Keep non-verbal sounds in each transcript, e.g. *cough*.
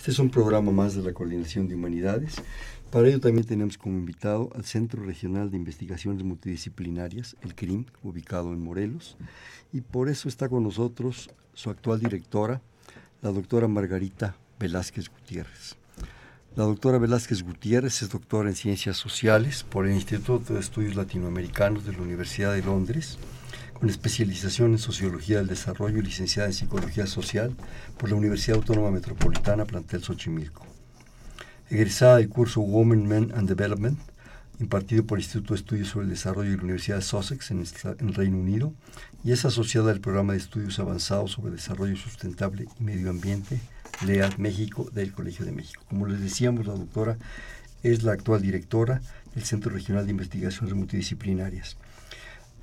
Este es un programa más de la Coordinación de Humanidades. Para ello también tenemos como invitado al Centro Regional de Investigaciones Multidisciplinarias, el CRIM, ubicado en Morelos. Y por eso está con nosotros su actual directora, la doctora Margarita Velázquez Gutiérrez. La doctora Velázquez Gutiérrez es doctora en Ciencias Sociales por el Instituto de Estudios Latinoamericanos de la Universidad de Londres con especialización en Sociología del Desarrollo y licenciada en Psicología Social por la Universidad Autónoma Metropolitana Plantel Xochimilco. Egresada del curso Women, Men and Development, impartido por el Instituto de Estudios sobre el Desarrollo de la Universidad de Sussex en, el Reino Unido, y es asociada al programa de estudios avanzados sobre desarrollo sustentable y medio ambiente, LEAD México, del Colegio de México. Como les decíamos, la doctora es la actual directora del Centro Regional de Investigaciones Multidisciplinarias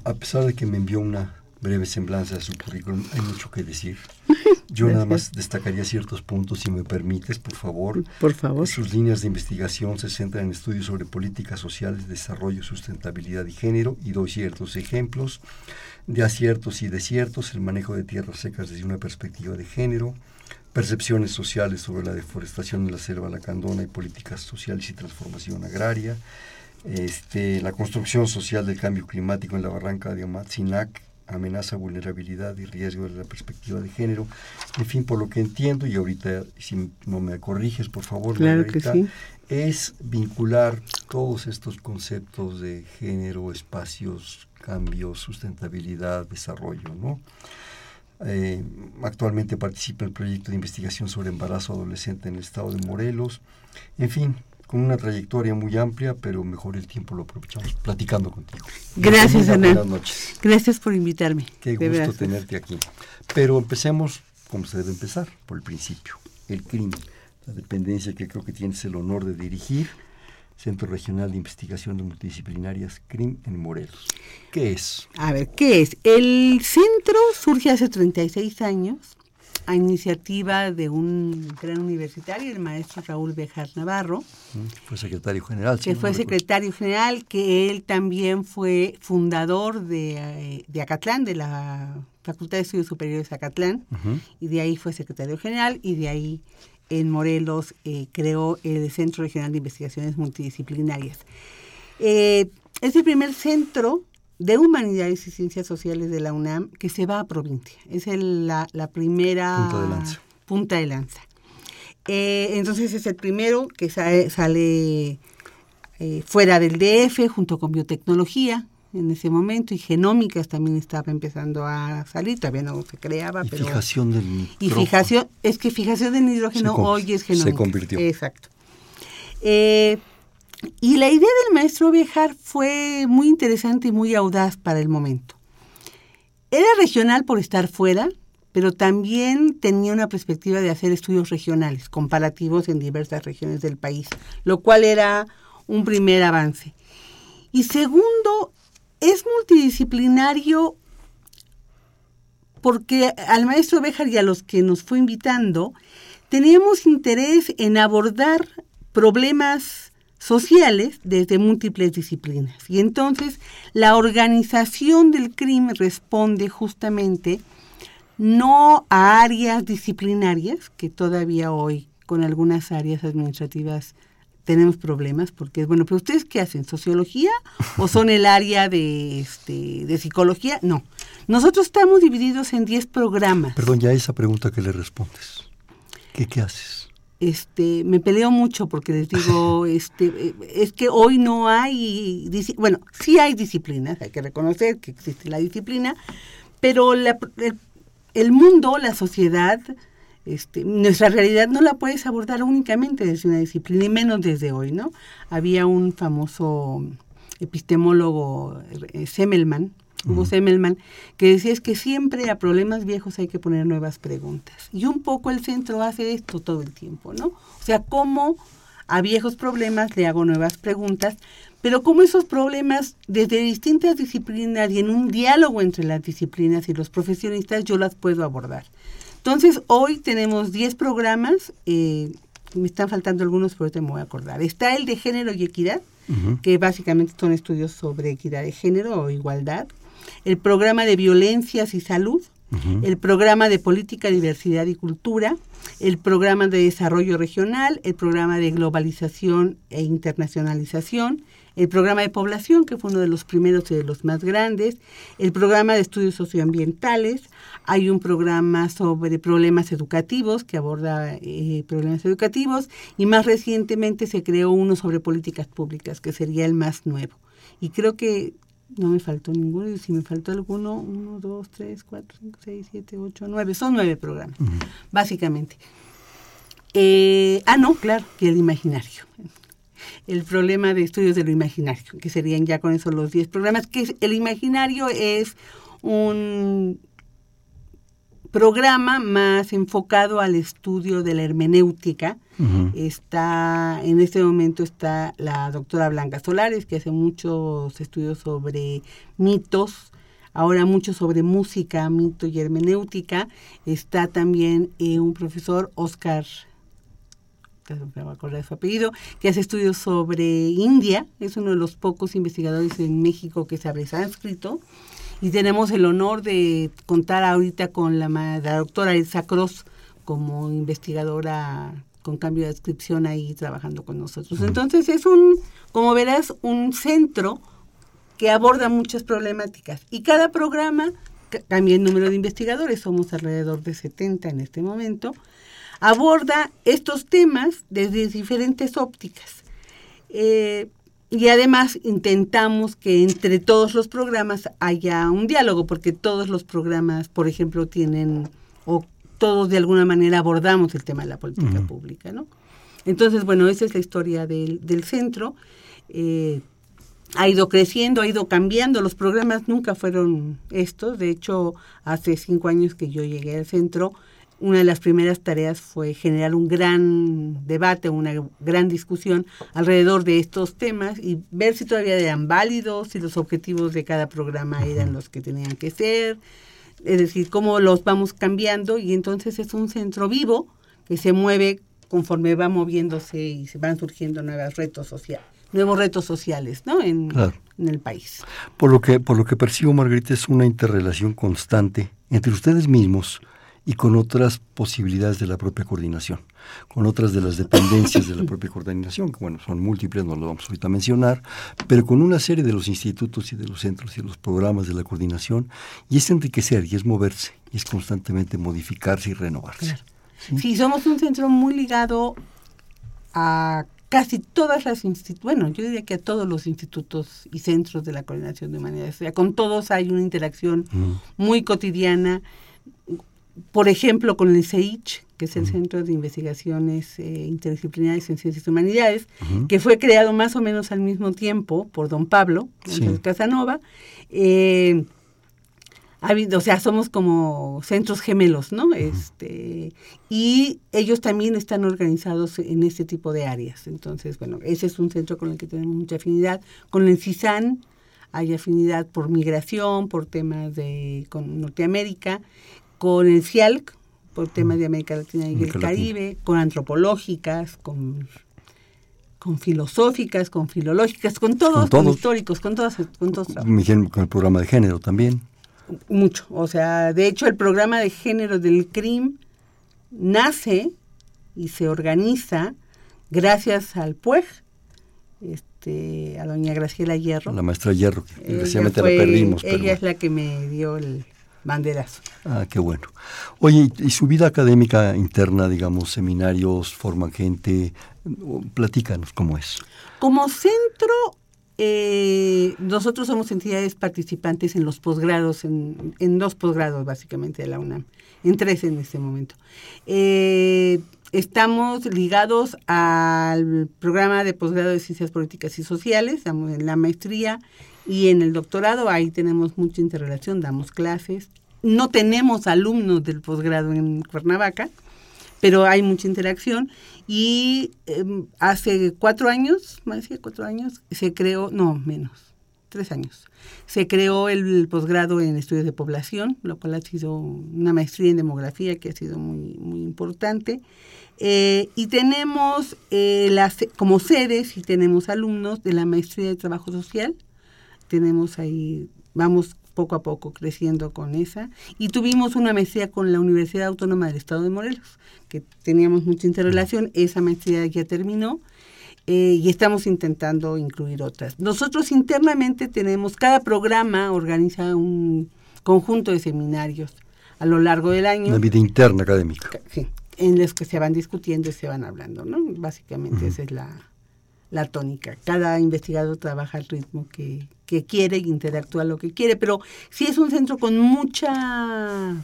a pesar de que me envió una breve semblanza de su currículum, hay mucho que decir. *laughs* Yo nada más destacaría ciertos puntos, si me permites, por favor. Por favor. Sus líneas de investigación se centran en estudios sobre políticas sociales, desarrollo, sustentabilidad y género, y doy ciertos ejemplos de aciertos y desiertos, el manejo de tierras secas desde una perspectiva de género, percepciones sociales sobre la deforestación de la selva lacandona y políticas sociales y transformación agraria, este, la construcción social del cambio climático en la barranca de Amatzinac, amenaza, vulnerabilidad y riesgo de la perspectiva de género. En fin, por lo que entiendo, y ahorita si no me corriges, por favor, claro que sí. es vincular todos estos conceptos de género, espacios, cambios, sustentabilidad, desarrollo, ¿no? Eh, actualmente participa en el proyecto de investigación sobre embarazo adolescente en el estado de Morelos. En fin, con una trayectoria muy amplia, pero mejor el tiempo lo aprovechamos platicando contigo. Gracias, Ana. Buenas noches. Gracias por invitarme. Qué gusto tenerte aquí. Pero empecemos como se debe empezar, por el principio. El crimen, la dependencia que creo que tienes el honor de dirigir, Centro Regional de Investigaciones Multidisciplinarias CRIM en Morelos. ¿Qué es? A ver, ¿qué es? El centro surge hace 36 años a iniciativa de un gran universitario, el maestro Raúl Bejar Navarro. Fue secretario general. Que fue secretario general, que él también fue fundador de, de Acatlán, de la Facultad de Estudios Superiores de Acatlán, y de ahí fue secretario general, y de ahí en Morelos eh, creó el Centro Regional de Investigaciones Multidisciplinarias. Eh, es el primer centro de Humanidades y Ciencias Sociales de la UNAM que se va a provincia. Es la, primera punta de lanza. Punta de lanza. Eh, entonces es el primero que sale, eh, fuera del DF junto con biotecnología en ese momento y genómicas también estaba empezando a salir, todavía no se creaba. Y fijación del nitrógeno. Y fijación, es que fijación del nitrógeno hoy es genómica. Se convirtió. Exacto. Eh, y la idea del maestro Bejar fue muy interesante y muy audaz para el momento. Era regional por estar fuera, pero también tenía una perspectiva de hacer estudios regionales, comparativos en diversas regiones del país, lo cual era un primer avance. Y segundo, es multidisciplinario porque al maestro Bejar y a los que nos fue invitando, teníamos interés en abordar problemas sociales desde múltiples disciplinas. Y entonces la organización del crimen responde justamente no a áreas disciplinarias, que todavía hoy con algunas áreas administrativas tenemos problemas, porque bueno, pero ustedes qué hacen, sociología o son el área de, este, de psicología? No, nosotros estamos divididos en 10 programas. Perdón, ya esa pregunta que le respondes. ¿Qué, qué haces? Este me peleo mucho porque les digo *laughs* este es que hoy no hay bueno sí hay disciplinas hay que reconocer que existe la disciplina pero el, mundo la sociedad este, nuestra realidad no la puedes abordar únicamente desde una disciplina y menos desde hoy no había un famoso epistemólogo eh, Semmelman Semmelman, que decía es que siempre a problemas viejos hay que poner nuevas preguntas. Y un poco el centro hace esto todo el tiempo, ¿no? O sea, cómo a viejos problemas le hago nuevas preguntas, pero como esos problemas desde distintas disciplinas y en un diálogo entre las disciplinas y los profesionistas yo las puedo abordar. Entonces, hoy tenemos 10 programas, eh, me están faltando algunos, pero te me voy a acordar. Está el de género y equidad, que básicamente son estudios sobre equidad de género o igualdad. El programa de violencias y salud, el programa de política, diversidad y cultura, el programa de desarrollo regional, el programa de globalización e internacionalización, el programa de población, que fue uno de los primeros y de los más grandes, el programa de estudios socioambientales, hay un programa sobre problemas educativos que aborda eh, problemas educativos y más recientemente se creó uno sobre políticas públicas, que sería el más nuevo. Y creo que no me faltó ninguno, y si me faltó alguno, uno, dos, tres, cuatro, cinco, seis, siete, ocho, nueve, son nueve programas, básicamente. Eh, ah, no, claro, que el imaginario el problema de estudios de lo imaginario, que serían ya con eso los 10 programas, que el imaginario es un programa más enfocado al estudio de la hermenéutica. Está, en este momento está la doctora Blanca Solares, que hace muchos estudios sobre mitos, ahora mucho sobre música, mito y hermenéutica. Está también eh, un profesor, Oscar me voy a acordar de su apellido, que hace estudios sobre India, es uno de los pocos investigadores en México que sabe sánscrito, y tenemos el honor de contar ahorita con la, la doctora Elsa Cross como investigadora con cambio de descripción ahí trabajando con nosotros. Entonces es un, como verás, un centro que aborda muchas problemáticas y cada programa cambia el número de investigadores, somos alrededor de 70 en este momento, aborda estos temas desde diferentes ópticas. Eh, y además intentamos que entre todos los programas haya un diálogo, porque todos los programas, por ejemplo, tienen, o todos de alguna manera abordamos el tema de la política pública, ¿no? Entonces, bueno, esa es la historia del, centro. Eh, ha ido creciendo, ha ido cambiando. Los programas nunca fueron estos. De hecho, hace cinco años que yo llegué al centro, una de las primeras tareas fue generar un gran debate, una gran discusión alrededor de estos temas y ver si todavía eran válidos, si los objetivos de cada programa eran los que tenían que ser, es decir, cómo los vamos cambiando y entonces es un centro vivo que se mueve conforme va moviéndose y se van surgiendo nuevos retos sociales nuevos retos sociales ¿no? en, en el país. Por lo que por lo que percibo Margarita es una interrelación constante entre ustedes mismos y con otras posibilidades de la propia coordinación, con otras de las dependencias de la *laughs* propia coordinación, que bueno, son múltiples, no lo vamos ahorita a mencionar, pero con una serie de los institutos y de los centros y de los programas de la coordinación, y es enriquecer, y es moverse, y es constantemente modificarse y renovarse. ¿Sí? somos un centro muy ligado a casi todas las instituciones, bueno, yo diría que a todos los institutos y centros de la coordinación de humanidades, o sea, con todos hay una interacción muy cotidiana, por ejemplo, con el CEICH, que es el Centro de Investigaciones eh, Interdisciplinarias en Ciencias y Humanidades, que fue creado más o menos al mismo tiempo por don Pablo Casanova. Eh, o sea, somos como centros gemelos, ¿no? este, y ellos también están organizados en este tipo de áreas. Entonces, bueno, ese es un centro con el que tenemos mucha afinidad. Con el CISAN hay afinidad por migración, por temas de con Norteamérica con el CIALC, por temas de América Latina y el Caribe, con antropológicas, con, con filosóficas, con filológicas, con todos, con, históricos, con todos. Con, todos con el programa de género también. Mucho, o sea, de hecho el programa de género del CRIM nace y se organiza gracias al PUEG, este, a doña Graciela Hierro. La maestra Hierro, que desgraciadamente la perdimos. Ella es la que me dio el, banderas. Ah, qué bueno. Oye, ¿y su vida académica interna, digamos, seminarios, forman gente? Platícanos cómo es. Como centro, eh, nosotros somos entidades participantes en los posgrados, en, dos posgrados básicamente de la UNAM, en tres en este momento. Eh, estamos ligados al programa de posgrado de Ciencias Políticas y Sociales, estamos en la maestría y en el doctorado, ahí tenemos mucha interrelación, damos clases. No tenemos alumnos del posgrado en Cuernavaca, pero hay mucha interacción. Y em, hace cuatro años, más de cuatro años, se creó, no, menos, tres años, se creó el posgrado en estudios de población, lo cual ha sido una maestría en demografía que ha sido muy, muy importante. Eh, y tenemos eh, como sedes y tenemos alumnos de la maestría de trabajo social. Tenemos ahí, vamos poco a poco creciendo con esa. Y tuvimos una maestría con la Universidad Autónoma del Estado de Morelos, que teníamos mucha interrelación. Esa maestría ya terminó. Eh, y estamos intentando incluir otras. Nosotros internamente tenemos, cada programa organiza un conjunto de seminarios a lo largo del año. Una vida interna académica. Sí, en los que se van discutiendo y se van hablando, ¿no? Básicamente esa es la, la tónica. Cada investigador trabaja al ritmo que, que quiere, interactúa lo que quiere, pero sí es un centro con mucha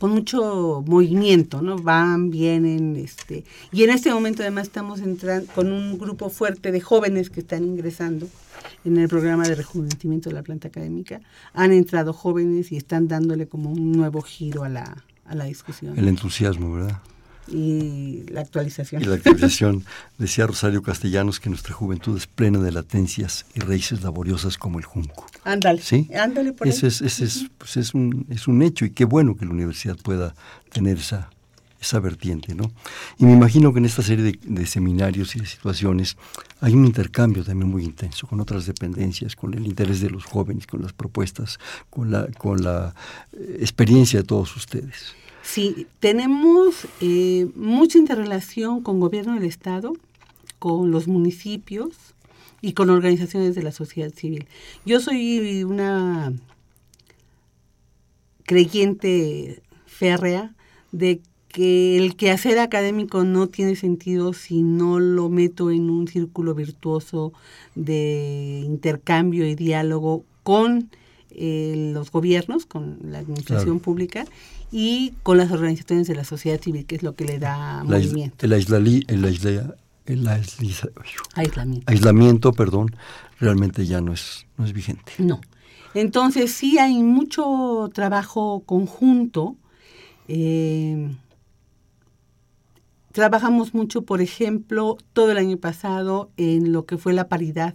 con mucho movimiento, ¿no? Van, vienen, este, y en este momento además estamos entrando con un grupo fuerte de jóvenes que están ingresando en el programa de rejuvenecimiento de la planta académica. Han entrado jóvenes y están dándole como un nuevo giro a la, a la discusión. El entusiasmo, ¿verdad? Y la actualización. Y la actualización. *laughs* Decía Rosario Castellanos que nuestra juventud es plena de latencias y raíces laboriosas como el junco. Ándale. ¿Sí? Ándale por Ese, es, ese es, pues es, un, es un hecho y qué bueno que la universidad pueda tener esa, esa vertiente, ¿no? Y me imagino que en esta serie de, de, seminarios y de situaciones hay un intercambio también muy intenso con otras dependencias, con el interés de los jóvenes, con las propuestas, con la, con la eh, experiencia de todos ustedes. Sí, tenemos eh, mucha interrelación con gobierno del Estado, con los municipios y con organizaciones de la sociedad civil. Yo soy una creyente férrea de que el quehacer académico no tiene sentido si no lo meto en un círculo virtuoso de intercambio y diálogo con eh, los gobiernos, con la administración pública y con las organizaciones de la sociedad civil, que es lo que le da movimiento. El, el, aislamiento. aislamiento, perdón, realmente ya no es, no es vigente. No. Entonces sí hay mucho trabajo conjunto. Eh, trabajamos mucho, por ejemplo, todo el año pasado en lo que fue la paridad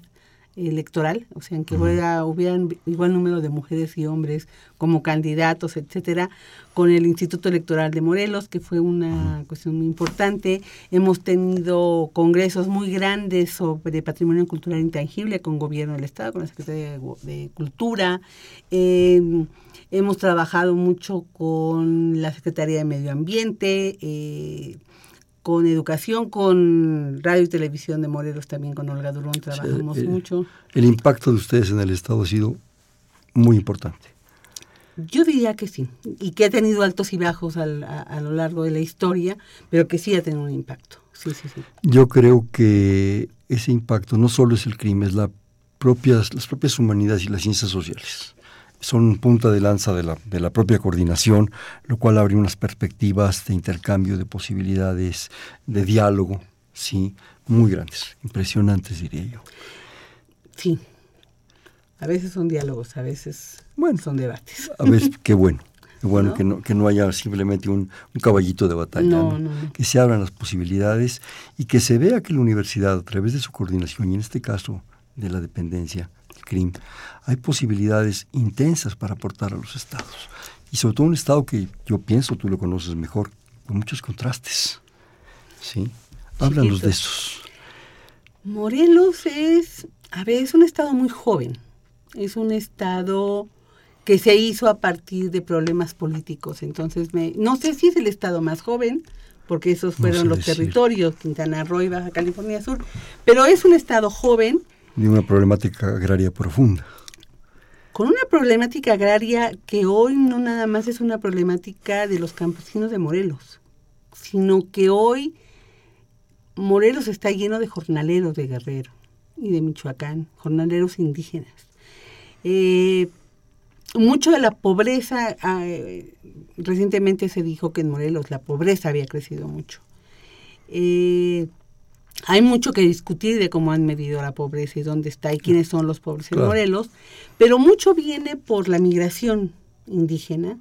electoral, o sea, en que hubiera, hubieran igual número de mujeres y hombres como candidatos, etcétera, con el Instituto Electoral de Morelos, que fue una cuestión muy importante. Hemos tenido congresos muy grandes sobre patrimonio cultural intangible con gobierno del Estado, con la Secretaría de, Cultura. Eh, hemos trabajado mucho con la Secretaría de Medio Ambiente. Eh, con educación, con radio y televisión de Morelos, también con Olga Durón trabajamos mucho. El impacto de ustedes en el Estado ha sido muy importante. Yo diría que sí, y que ha tenido altos y bajos a, lo largo de la historia, pero que sí ha tenido un impacto. Sí, sí, sí. Yo creo que ese impacto no solo es el crimen, es la propias, las propias humanidades y las ciencias sociales son punta de lanza de la, de la propia coordinación, lo cual abre unas perspectivas de intercambio, de posibilidades, de diálogo, sí, muy grandes, impresionantes diría yo. Sí, a veces son diálogos, a veces bueno, son debates. A veces, qué bueno. Qué bueno que, no, que no haya simplemente un, caballito de batalla, que se abran las posibilidades y que se vea que la universidad, a través de su coordinación, y en este caso de la dependencia, CRIM, hay posibilidades intensas para aportar a los estados. Y sobre todo un estado que yo pienso, tú lo conoces mejor, con muchos contrastes. ¿Sí? Háblanos de esos. Morelos es, a ver, es un estado muy joven. Es un estado que se hizo a partir de problemas políticos. Entonces, me, no sé si es el estado más joven, porque esos fueron los territorios, Quintana Roo y Baja California Sur, pero es un estado joven de una problemática agraria profunda. Con una problemática agraria que hoy no nada más es una problemática de los campesinos de Morelos, sino que hoy Morelos está lleno de jornaleros de Guerrero y de Michoacán, jornaleros indígenas. Eh, mucho de la pobreza, ah, recientemente se dijo que en Morelos la pobreza había crecido mucho. Eh, hay mucho que discutir de cómo han medido la pobreza y dónde está y quiénes son los pobres en Morelos, pero mucho viene por la migración indígena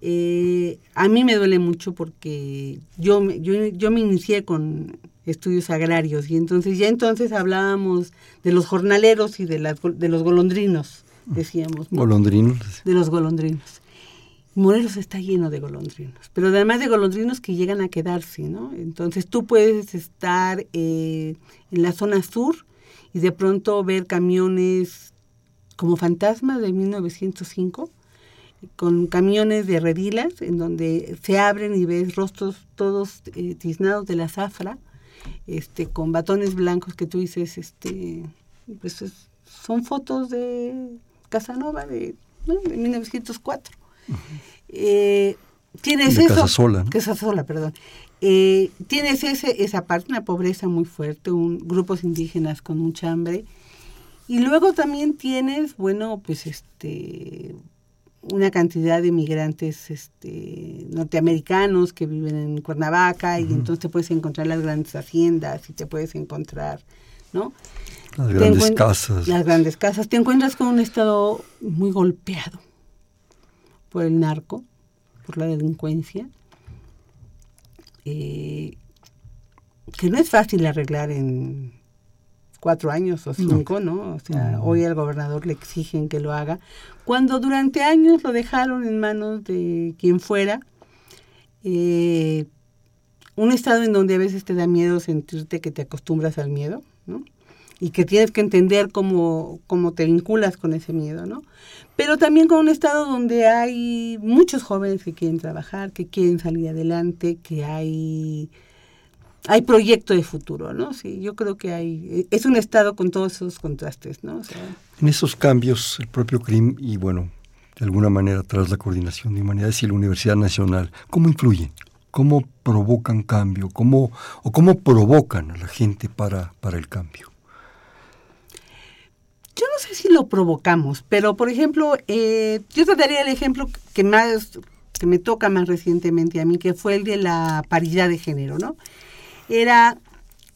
Eh, a mí me duele mucho porque yo, me- yo, yo me inicié con estudios agrarios y entonces ya entonces hablábamos de los jornaleros y de, las, de los golondrinos, decíamos. ¿no? Golondrinos. de los golondrinos. Morelos está lleno de golondrinos, pero además de golondrinos que llegan a quedarse, ¿no? Entonces tú puedes estar eh, en la zona sur y de pronto ver camiones como fantasmas de 1905, con camiones de redilas en donde se abren y ves rostros todos eh, tiznados de la zafra, este, con batones blancos que tú dices, este, pues es- son fotos de Casanova de, ¿no? de 1904. Eh, tienes De eso. ¿no? Casasola, perdón. Eh, tienes ese, esa parte, una pobreza muy fuerte, un, grupos indígenas con mucha hambre. Y luego también tienes, bueno, pues este una cantidad de migrantes este, norteamericanos que viven en Cuernavaca y entonces te puedes encontrar las grandes haciendas y te puedes encontrar, ¿no? Las Te grandes casas. Las grandes casas. Te encuentras con un estado muy golpeado por el narco, por la delincuencia, eh, que no es fácil arreglar en cuatro años o cinco, ¿no? O sea, hoy al gobernador le exigen que lo haga, cuando durante años lo dejaron en manos de quien fuera. eh, un estado en donde a veces te da miedo sentirte que te acostumbras al miedo, ¿no? Y que tienes que entender cómo, cómo te vinculas con ese miedo, ¿no? Pero también con un estado donde hay muchos jóvenes que quieren trabajar, que quieren salir adelante, que hay hay proyecto de futuro, ¿no? Sí, yo creo que hay es un estado con todos esos contrastes, ¿no? En esos cambios, el propio CRIM y, bueno, de alguna manera, tras la Coordinación de Humanidades y la Universidad Nacional, ¿cómo influyen? ¿Cómo provocan cambio? ¿Cómo, ¿O cómo provocan a la gente para, para el cambio? Yo no sé si lo provocamos, pero por ejemplo, eh, yo te daría el ejemplo que más que me toca más recientemente a mí, que fue el de la paridad de género, ¿no? Era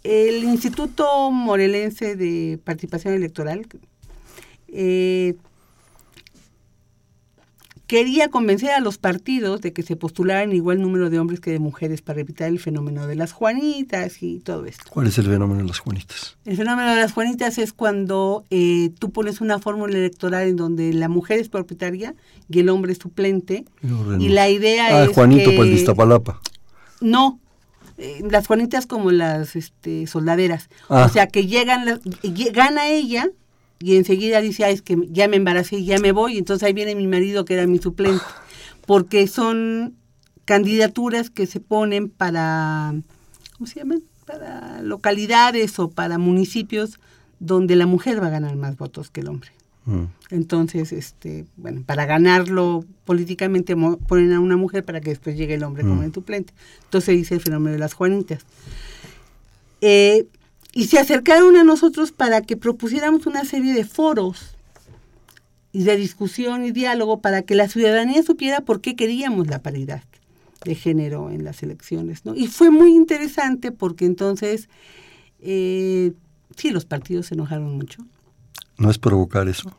el Instituto Morelense de Participación Electoral. eh, quería convencer a los partidos de que se postularan igual número de hombres que de mujeres para evitar el fenómeno de las Juanitas y todo esto. ¿Cuál es el fenómeno de las Juanitas? El fenómeno de las Juanitas es cuando eh, tú pones una fórmula electoral en donde la mujer es propietaria y el hombre es suplente. Y la idea ah, es Juanito, que- pues de Iztapalapa. No, eh, las Juanitas como las este, soldaderas. Ah. O sea, que llegan, lle- gana ella y enseguida dice, ay, es que ya me embaracé y ya me voy. Entonces ahí viene mi marido que era mi suplente. Porque son candidaturas que se ponen para, ¿cómo se llaman? Para localidades o para municipios donde la mujer va a ganar más votos que el hombre. Mm. Entonces, este, bueno, para ganarlo políticamente ponen a una mujer para que después llegue el hombre como Mm. el suplente. Entonces dice el fenómeno de las Juanitas. Eh, y se acercaron a nosotros para que propusiéramos una serie de foros y de discusión y diálogo para que la ciudadanía supiera por qué queríamos la paridad de género en las elecciones, ¿no? Y fue muy interesante porque entonces, eh, sí, los partidos se enojaron mucho. ¿No es provocar eso?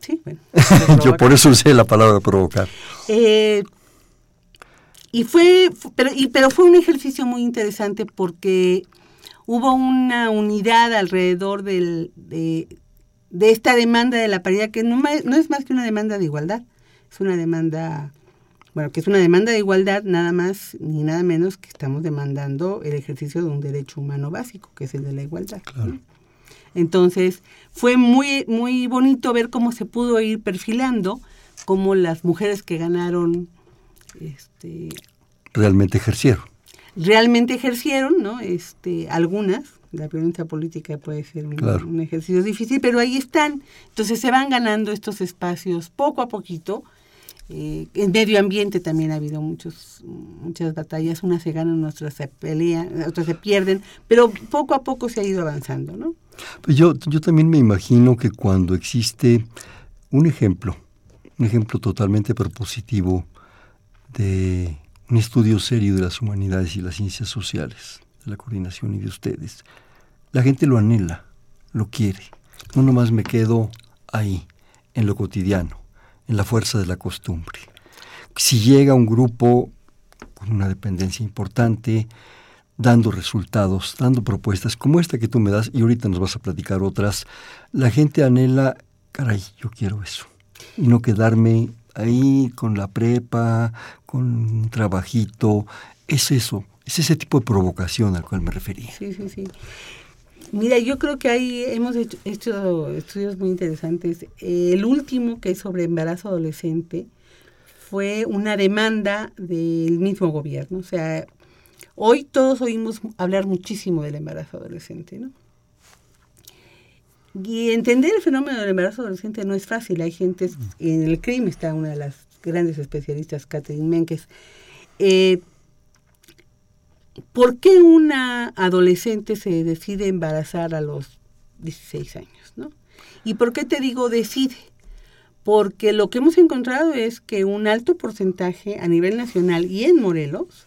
Sí, bueno. *laughs* Yo por eso usé la palabra provocar. Eh, y fue, fu- pero, y, pero fue un ejercicio muy interesante porque hubo una unidad alrededor del, de, de esta demanda de la paridad, que no, no es más que una demanda de igualdad, es una demanda, bueno, que es una demanda de igualdad nada más ni nada menos que estamos demandando el ejercicio de un derecho humano básico, que es el de la igualdad. Claro. ¿no? Entonces, fue muy, muy bonito ver cómo se pudo ir perfilando, cómo las mujeres que ganaron este, Realmente ejercieron. Realmente ejercieron, ¿no? Este, algunas, la violencia política puede ser un, Claro. un ejercicio difícil, pero ahí están. Entonces se van ganando estos espacios poco a poquito. Eh, en medio ambiente también ha habido muchos, muchas batallas, unas se ganan, otras se pelean, otras se pierden, pero poco a poco se ha ido avanzando, ¿no? Pues yo, yo también me imagino que cuando existe un ejemplo, un ejemplo totalmente propositivo de un estudio serio de las humanidades y las ciencias sociales, de la coordinación y de ustedes, la gente lo anhela, lo quiere. No nomás me quedo ahí, en lo cotidiano, en la fuerza de la costumbre. si llega un grupo con una dependencia importante, dando resultados, dando propuestas como esta que tú me das, y ahorita nos vas a platicar otras, la gente anhela, caray, yo quiero eso, y no quedarme ahí con la prepa, con un trabajito, es eso, es ese tipo de provocación al cual me refería. Sí, sí, sí. Mira, yo creo que ahí hemos hecho, estudios muy interesantes. el último, que es sobre embarazo adolescente, fue una demanda del mismo gobierno. O sea, hoy todos oímos hablar muchísimo del embarazo adolescente, ¿no? Y entender el fenómeno del embarazo adolescente no es fácil. Hay gente, en el crimen está una de las grandes especialistas, Catherine Menkes. Eh, ¿Por qué una adolescente se decide embarazar a los 16 años? ¿no? ¿Y por qué te digo decide? Porque lo que hemos encontrado es que un alto porcentaje a nivel nacional y en Morelos,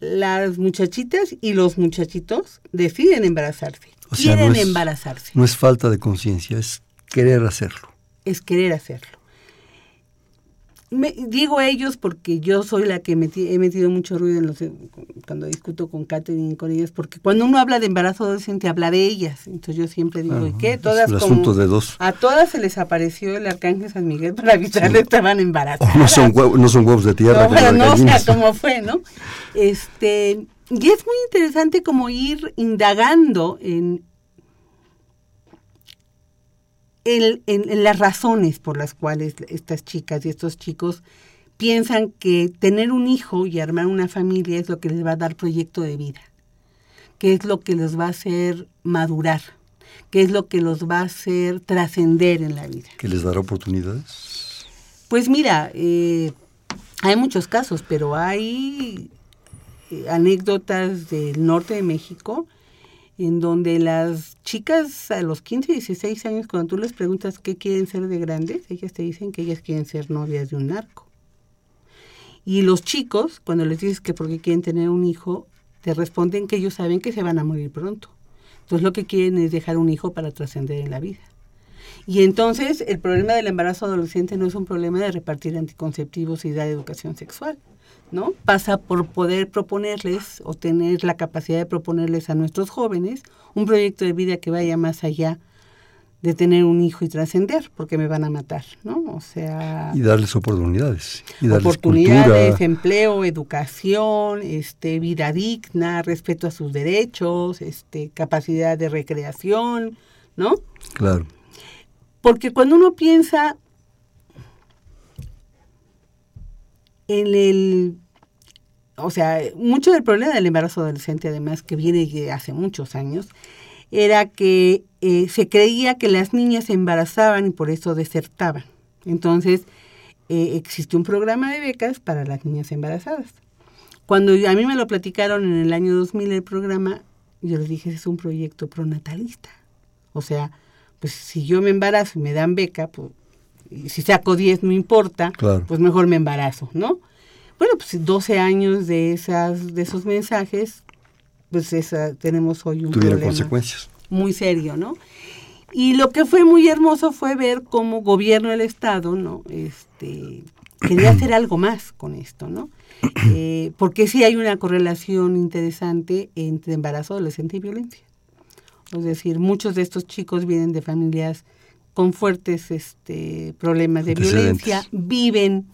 las muchachitas y los muchachitos deciden embarazarse, quieren embarazarse. No es falta de conciencia, es querer hacerlo. Es querer hacerlo digo ellos porque yo soy la que he metido mucho ruido en los, cuando discuto con Katherine con ellas, porque cuando uno habla de embarazo adolescente habla de ellas. Entonces yo siempre digo, ¿y qué? Todas el asunto de dos. A todas se les apareció el arcángel San Miguel para avisarle que estaban embarazadas. no son, huevos, no son huevos de tierra. No, pero no, o sea, cómo fue, ¿no? Este, y es muy interesante como ir indagando en, en, las razones por las cuales estas chicas y estos chicos piensan que tener un hijo y armar una familia es lo que les va a dar proyecto de vida, que es lo que los va a hacer madurar, que es lo que los va a hacer trascender en la vida. ¿Que les dará oportunidades? Pues mira, eh, hay muchos casos, pero hay anécdotas del norte de México en donde las chicas a los 15 y 16 años, cuando tú les preguntas qué quieren ser de grandes, ellas te dicen que ellas quieren ser novias de un narco. Y los chicos, cuando les dices que porque quieren tener un hijo, te responden que ellos saben que se van a morir pronto. Entonces lo que quieren es dejar un hijo para trascender en la vida. Y entonces el problema del embarazo adolescente no es un problema de repartir anticonceptivos y dar educación sexual. ¿No? Pasa por poder proponerles o tener la capacidad de proponerles a nuestros jóvenes un proyecto de vida que vaya más allá de tener un hijo y trascender, porque me van a matar, ¿no? O sea... Y darles oportunidades. Y darles oportunidades, empleo, educación, este, vida digna, respeto a sus derechos, este, capacidad de recreación, ¿no? Claro. Porque cuando uno piensa en el o sea, mucho del problema del embarazo adolescente, además, que viene de hace muchos años, era que eh, se creía que las niñas se embarazaban y por eso desertaban. Entonces, eh, existe un programa de becas para las niñas embarazadas. Cuando a mí me lo platicaron en el año 2000 el programa, yo les dije, es un proyecto pronatalista. O sea, pues si yo me embarazo y me dan beca, pues si saco 10 no importa, pues mejor me embarazo, ¿no? Bueno, pues 12 años de esas de esos mensajes, pues esa, tenemos hoy un Tuvieron consecuencias. muy serio, ¿no? Y lo que fue muy hermoso fue ver cómo gobierno del Estado, ¿no? Este, quería hacer *clears throat* algo más con esto, ¿no? Eh, porque sí hay una correlación interesante entre embarazo adolescente y violencia. Es decir, muchos de estos chicos vienen de familias con fuertes este, problemas de violencia, viven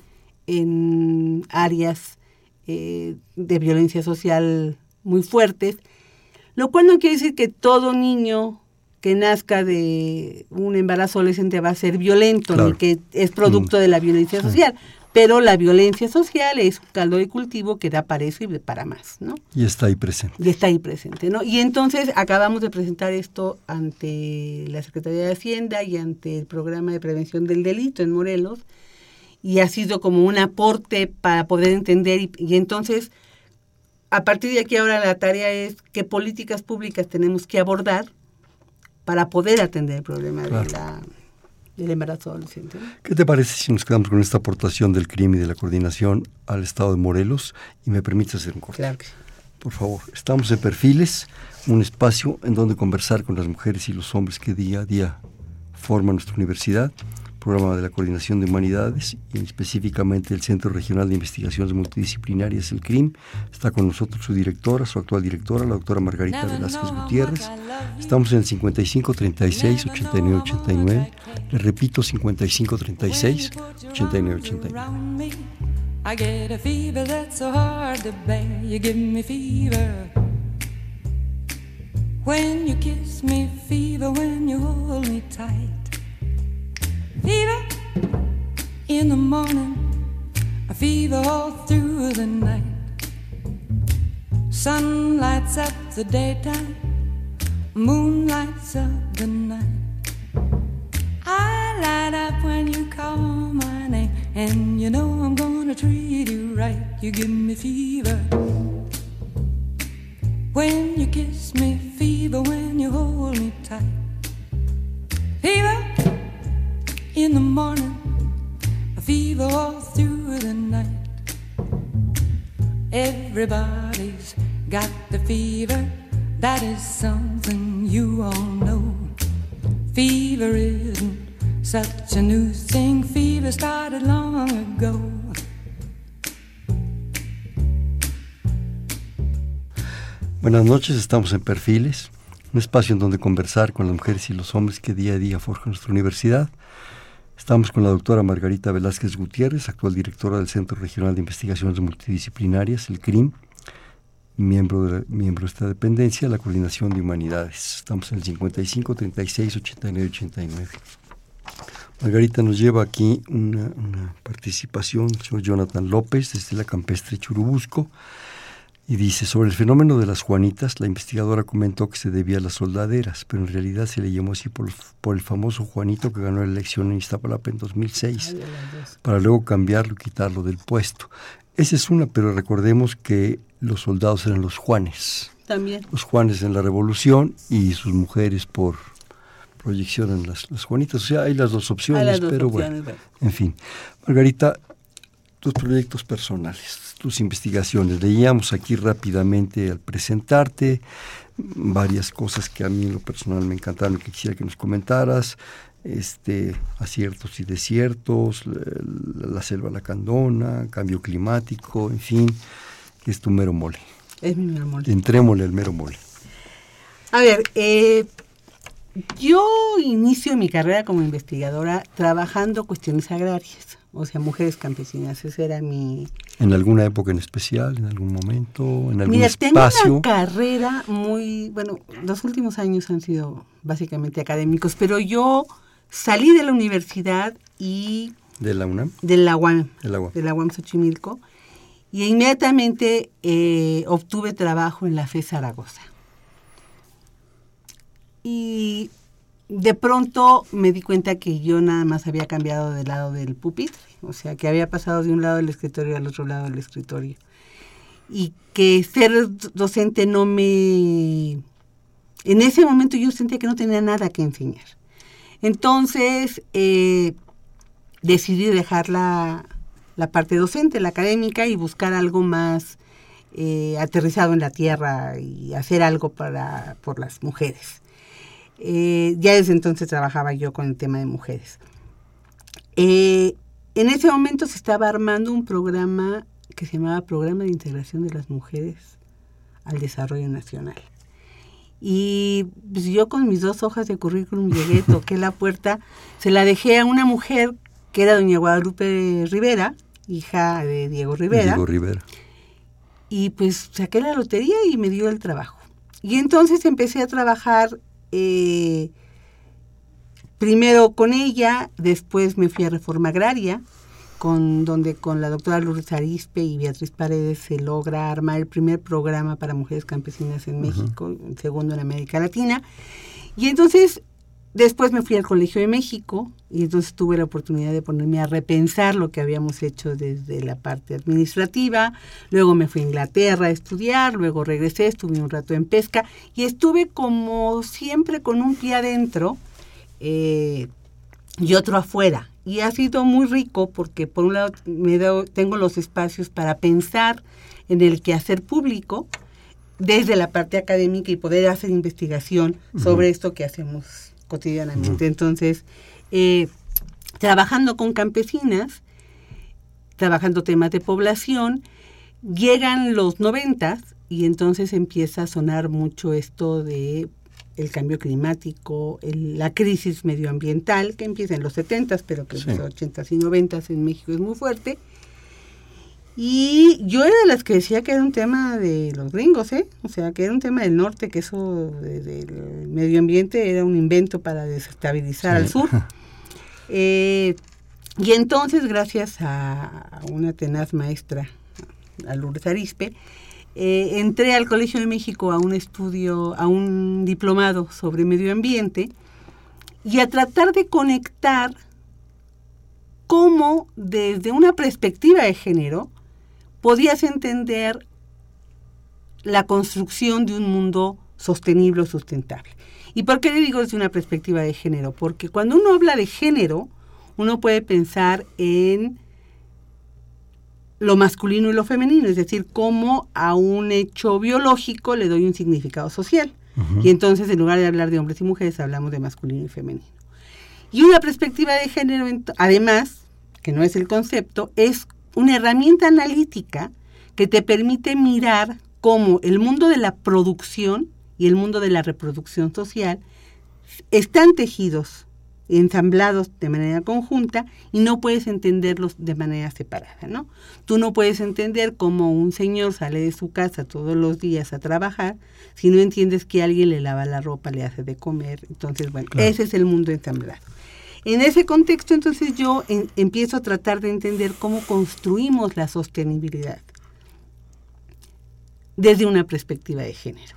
en áreas eh, de violencia social muy fuertes, lo cual no quiere decir que todo niño que nazca de un embarazo adolescente va a ser violento, ni que es producto mm. de la violencia social. Pero la violencia social es un caldo de cultivo que da para eso y para más, ¿no? Y está ahí presente. Y está ahí presente, ¿no? Y entonces acabamos de presentar esto ante la Secretaría de Hacienda y ante el Programa de Prevención del Delito en Morelos, y ha sido como un aporte para poder entender y, entonces a partir de aquí ahora la tarea es qué políticas públicas tenemos que abordar para poder atender el problema de la, del embarazo adolescente. ¿Qué te parece si nos quedamos con esta aportación del crimen y de la coordinación al Estado de Morelos y me permites hacer un corte? Claro que Por favor, estamos en Perfiles, un espacio en donde conversar con las mujeres y los hombres que día a día forman nuestra universidad programa de la Coordinación de Humanidades y específicamente el Centro Regional de Investigaciones Multidisciplinarias, el CRIM. Está con nosotros su directora, su actual directora, la doctora Margarita Velázquez Gutiérrez. Estamos en el 55 36 89 89. Le repito, 55 36 89 89. I get a fever that's so hard to bear. You give me fever. When you kiss me, fever when you hold me tight. Fever in the morning, a fever all through the night. Sun lights up the daytime, moon lights up the night. I light up when you call my name, and you know I'm gonna treat you right. You give me fever. When you kiss me, fever when you hold me tight. Fever in the morning, a fever all through the night. Everybody's got the fever, that is something you all know. Fever isn't such a new thing, fever started long ago. Buenas noches, estamos en Perfiles, un espacio en donde conversar con las mujeres y los hombres que día a día forjan nuestra universidad. Estamos con la doctora Margarita Velázquez Gutiérrez, actual directora del Centro Regional de Investigaciones Multidisciplinarias, el CRIM, miembro de, miembro de esta dependencia, la Coordinación de Humanidades. Estamos en el 55 36 89 89. Margarita nos lleva aquí una, una participación del señor Jonathan López desde la campestre Churubusco y dice, sobre el fenómeno de las Juanitas, la investigadora comentó que se debía a las soldaderas, pero en realidad se le llamó así por, por el famoso Juanito que ganó la elección en Iztapalapa en 2006, para luego cambiarlo y quitarlo del puesto. Esa es una, pero recordemos que los soldados eran los Juanes. También. Los Juanes en la Revolución y sus mujeres por proyección en las, las Juanitas. O sea, hay las dos opciones, las dos pero opciones, bueno, bueno. en fin. Margarita, tus proyectos personales, tus investigaciones. Leíamos aquí rápidamente al presentarte varias cosas que a mí en lo personal me encantaron que quisiera que nos comentaras. Este, aciertos y desiertos, la, la selva lacandona, cambio climático, en fin, que es tu mero mole. Es mi amor. Entrémosle al mero mole. A ver, eh, yo inicio mi carrera como investigadora trabajando cuestiones agrarias, o sea, mujeres campesinas. Ese era mi... ¿En alguna época en especial, en algún momento, en algún Mira, tengo espacio? una carrera muy... Bueno, los últimos años han sido básicamente académicos, pero yo salí de la universidad y ¿De la UNAM? de la UAM, de la UAM Xochimilco, y inmediatamente eh, obtuve trabajo en la FE Zaragoza. Y de pronto me di cuenta que yo nada más había cambiado del lado del pupitre, o sea, que había pasado de un lado del escritorio al otro lado del escritorio. Y que ser docente no me... En ese momento yo sentía que no tenía nada que enseñar. Entonces eh, decidí dejar la, la parte docente, la académica, y buscar algo más eh, aterrizado en la tierra y hacer algo para, por las mujeres. Eh, ya desde entonces trabajaba yo con el tema de mujeres. Eh, en ese momento se estaba armando un programa que se llamaba Programa de Integración de las Mujeres al Desarrollo Nacional. Y pues, yo con mis dos hojas de currículum llegué, *laughs* toqué la puerta, se la dejé a una mujer que era doña Guadalupe Rivera, hija de Diego Rivera. Diego Rivera. Y pues saqué la lotería y me dio el trabajo. Y entonces empecé a trabajar eh, primero con ella, después me fui a Reforma Agraria, con, donde con la doctora Lourdes Arispe y Beatriz Paredes se logra armar el primer programa para mujeres campesinas en México, el segundo en América Latina. Y entonces después me fui al Colegio de México y entonces tuve la oportunidad de ponerme a repensar lo que habíamos hecho desde la parte administrativa. Luego me fui a Inglaterra a estudiar, luego regresé, estuve un rato en pesca y estuve como siempre con un pie adentro eh, y otro afuera. Y ha sido muy rico porque por un lado me tengo los espacios para pensar en el quehacer público desde la parte académica y poder hacer investigación sobre esto que hacemos cotidianamente. Entonces, eh, trabajando con campesinas, trabajando temas de población, llegan los noventas y entonces empieza a sonar mucho esto de el cambio climático, la crisis medioambiental, que empieza en los 70, pero que en los 80 y 90 en México es muy fuerte. Y yo era de las que decía que era un tema de los gringos, ¿eh? O sea, que era un tema del norte, que eso del medio ambiente era un invento para desestabilizar al sur. *laughs* Eh, y entonces, gracias a una tenaz maestra, a Lourdes Arispe, eh, entré al Colegio de México a un estudio, a un diplomado sobre medio ambiente y a tratar de conectar cómo desde una perspectiva de género podías entender la construcción de un mundo sostenible o sustentable. ¿Y por qué le digo desde una perspectiva de género? Porque cuando uno habla de género, uno puede pensar en lo masculino y lo femenino, es decir, cómo a un hecho biológico le doy un significado social. Y entonces, en lugar de hablar de hombres y mujeres, hablamos de masculino y femenino. Y una perspectiva de género, además, que no es el concepto, es una herramienta analítica que te permite mirar cómo el mundo de la producción y el mundo de la reproducción social están tejidos ensamblados de manera conjunta y no puedes entenderlos de manera separada, ¿no? Tú no puedes entender cómo un señor sale de su casa todos los días a trabajar si no entiendes que alguien le lava la ropa, le hace de comer. Entonces, bueno, ese es el mundo ensamblado. En ese contexto, entonces yo empiezo a tratar de entender cómo construimos la sostenibilidad desde una perspectiva de género.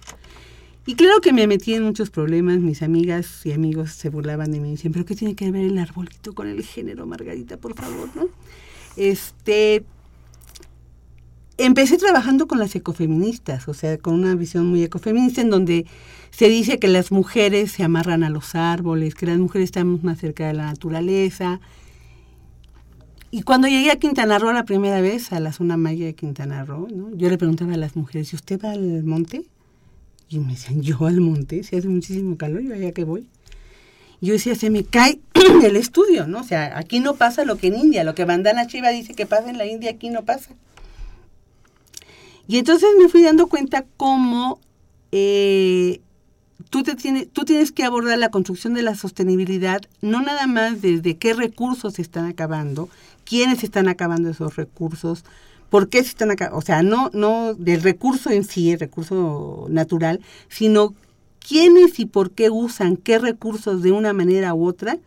Y claro que me metí en muchos problemas, mis amigas y amigos se burlaban de mí y decían, pero ¿qué tiene que ver el arbolito con el género, Margarita, por favor, no? Este, empecé trabajando con las ecofeministas, o sea, con una visión muy ecofeminista en donde se dice que las mujeres se amarran a los árboles, que las mujeres estamos más cerca de la naturaleza. Y cuando llegué a Quintana Roo la primera vez, a la zona maya de Quintana Roo, ¿no? yo le preguntaba a las mujeres, ¿y usted va al monte? Y me decían, yo al monte, si hace muchísimo calor, yo allá que voy. Y yo decía, se me cae *clears throat* el estudio, ¿no? O sea, aquí no pasa lo que en India, lo que Bandana Chiva dice que pasa en la India, aquí no pasa. Y entonces me fui dando cuenta cómo eh, tú, te tienes, tú tienes que abordar la construcción de la sostenibilidad, no nada más desde qué recursos se están acabando, quiénes están acabando esos recursos, por qué se están acá, o sea, no, no del recurso en sí, el recurso natural, sino quiénes y por qué usan qué recursos de una manera u otra